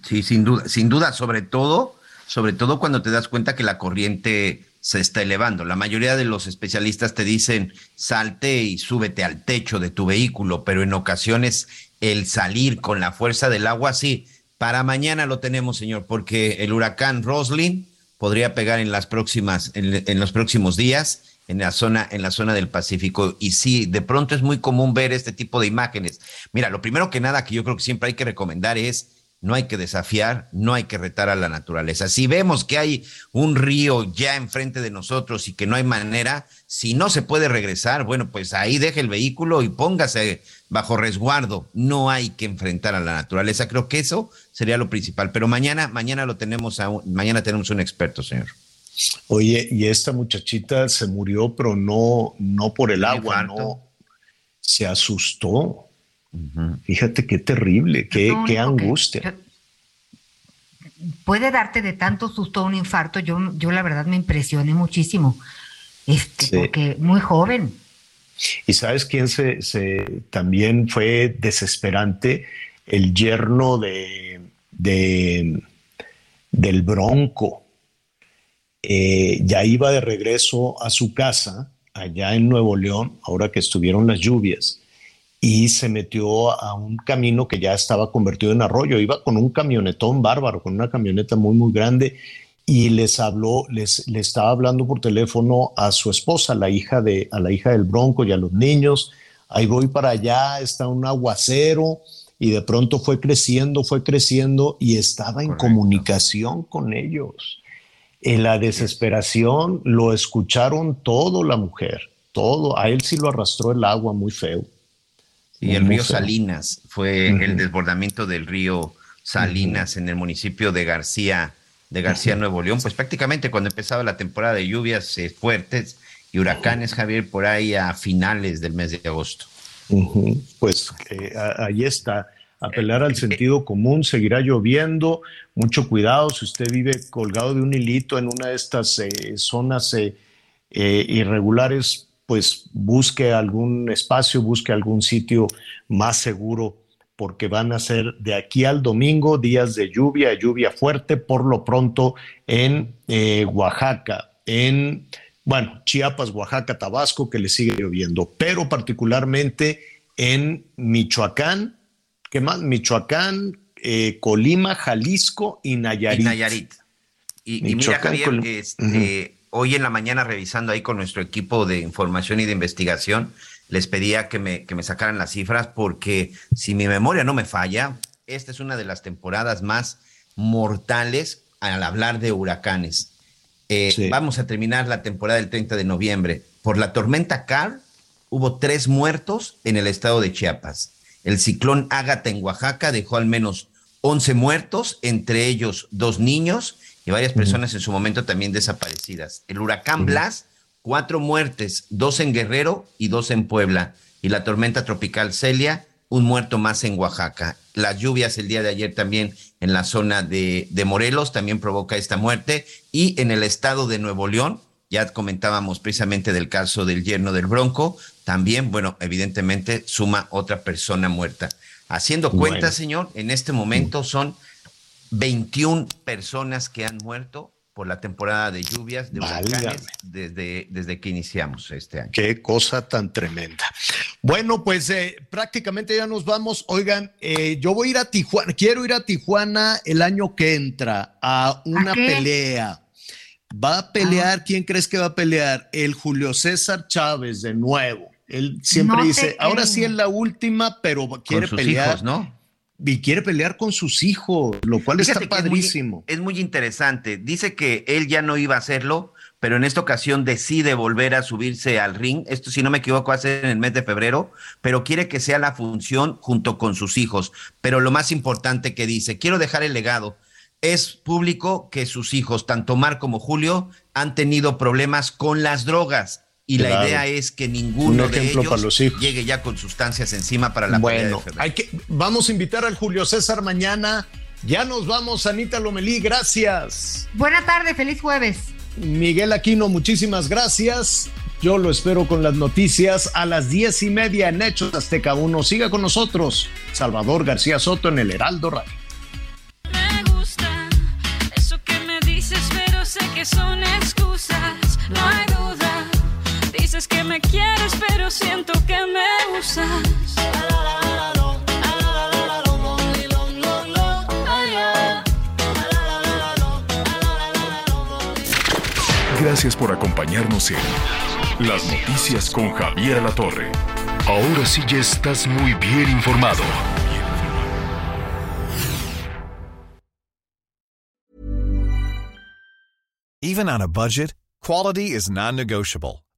Sí, sin duda, sin duda, sobre todo, sobre todo cuando te das cuenta que la corriente se está elevando. La mayoría de los especialistas te dicen salte y súbete al techo de tu vehículo, pero en ocasiones el salir con la fuerza del agua, sí, para mañana lo tenemos, señor, porque el huracán Roslin podría pegar en las próximas, en, los próximos días en la zona, en la zona del Pacífico. Y sí, de pronto es muy común ver este tipo de imágenes. Mira, lo primero que nada que yo creo que siempre hay que recomendar es no hay que desafiar, no hay que retar a la naturaleza. Si vemos que hay un río ya enfrente de nosotros y que no hay manera, si no se puede regresar, bueno, pues ahí deje el vehículo y póngase bajo resguardo. No hay que enfrentar a la naturaleza. Creo que eso sería lo principal. Pero mañana, mañana lo tenemos, a un- mañana tenemos un experto, señor. Oye, y esta muchachita se murió, pero no, no por el agua, no. Se asustó. Fíjate qué terrible, qué, qué angustia. Puede darte de tanto susto un infarto. Yo, yo la verdad me impresioné muchísimo. Este, Sí. porque muy joven. Y sabes quién se, se- también fue desesperante, el yerno de, de- del Bronco. Eh, ya iba de regreso a su casa allá en Nuevo León, ahora que estuvieron las lluvias, y se metió a un camino que ya estaba convertido en arroyo. Iba con un camionetón bárbaro, con una camioneta muy, muy grande, y les habló, les, le estaba hablando por teléfono a su esposa, la hija de, a la hija del Bronco y a los niños. Ahí voy para allá, está un aguacero, y de pronto fue creciendo, fue creciendo, y estaba en comunicación con ellos. En la desesperación lo escucharon todo la mujer, todo. A él sí lo arrastró el agua muy feo. Y el río. Salinas fue el desbordamiento del río Salinas en el municipio de García, de García, Nuevo León. Pues prácticamente cuando empezaba la temporada de lluvias eh, fuertes y huracanes, Javier, por ahí a finales del mes de agosto. Pues eh, ahí está. Apelar al sentido común, seguirá lloviendo, mucho cuidado si usted vive colgado de un hilito en una de estas eh, zonas eh, eh, irregulares, pues busque algún espacio, busque algún sitio más seguro, porque van a ser de aquí al domingo días de lluvia, lluvia fuerte, por lo pronto en eh, Oaxaca, en Bueno, Chiapas, Oaxaca, Tabasco, que le sigue lloviendo, pero particularmente en Michoacán, ¿qué más? Michoacán, eh, Colima, Jalisco y Nayarit. Y Nayarit. Y, y mira, Michoacán, Javier, Col- este, hoy en la mañana revisando ahí con nuestro equipo de información y de investigación, les pedía que me, que me sacaran las cifras porque si mi memoria no me falla, esta es una de las temporadas más mortales al hablar de huracanes. Eh, Vamos a terminar la temporada del 30 de noviembre. Por la tormenta Carl hubo tres muertos en el estado de Chiapas. El ciclón Ágata en Oaxaca dejó al menos 11 muertos, entre ellos dos niños y varias personas en su momento también desaparecidas. El huracán Blas, cuatro muertes, dos en Guerrero y dos en Puebla. Y la tormenta tropical Celia, un muerto más en Oaxaca. Las lluvias el día de ayer también en la zona de, de Morelos también provoca esta muerte. Y en el estado de Nuevo León, ya comentábamos precisamente del caso del yerno del Bronco, también, bueno, evidentemente suma otra persona muerta. Haciendo cuenta, Bueno. señor, en este momento son 21 personas que han muerto por la temporada de lluvias, de huracanes, desde, desde que iniciamos este año. Qué cosa tan tremenda. Bueno, pues eh, prácticamente ya nos vamos. Oigan, eh, yo voy a ir a Tijuana, quiero ir a Tijuana el año que entra a una pelea. Va a pelear, ¿quién crees que va a pelear? El Julio César Chávez de nuevo. Él siempre No dice, ahora sí es la última, pero quiere sus pelear. hijos, ¿no? Y quiere pelear con sus hijos, lo cual Fíjate está que es muy- padrísimo. Es muy, interesante. Dice que él ya no iba a hacerlo, pero en esta ocasión decide volver a subirse al ring. Esto, si no me equivoco, hace en el mes de febrero, pero quiere que sea la función junto con sus hijos. Pero lo más importante que dice, quiero dejar el legado. Es público que sus hijos, tanto Mar como Julio, han tenido problemas con las drogas. Y la idea es que ninguno Un de ellos para los hijos. llegue ya con sustancias encima para la pelea de Bueno, febrero. hay que, vamos a invitar al Julio César mañana. Ya nos vamos, Anita Lomelí, gracias. Buena tarde, feliz jueves. Miguel Aquino, muchísimas gracias. Yo lo espero con las noticias a las diez y media en Hechos Azteca 1. Siga con nosotros, Salvador García Soto en el Heraldo Radio. Me gusta eso que me dices, pero sé que son excusas. No hay duda. Dices que me quieres, pero siento que me usas. Gracias por acompañarnos en Las Noticias con Javier La Torre. Ahora sí ya estás muy bien informado. Even on a budget, quality is non-negotiable.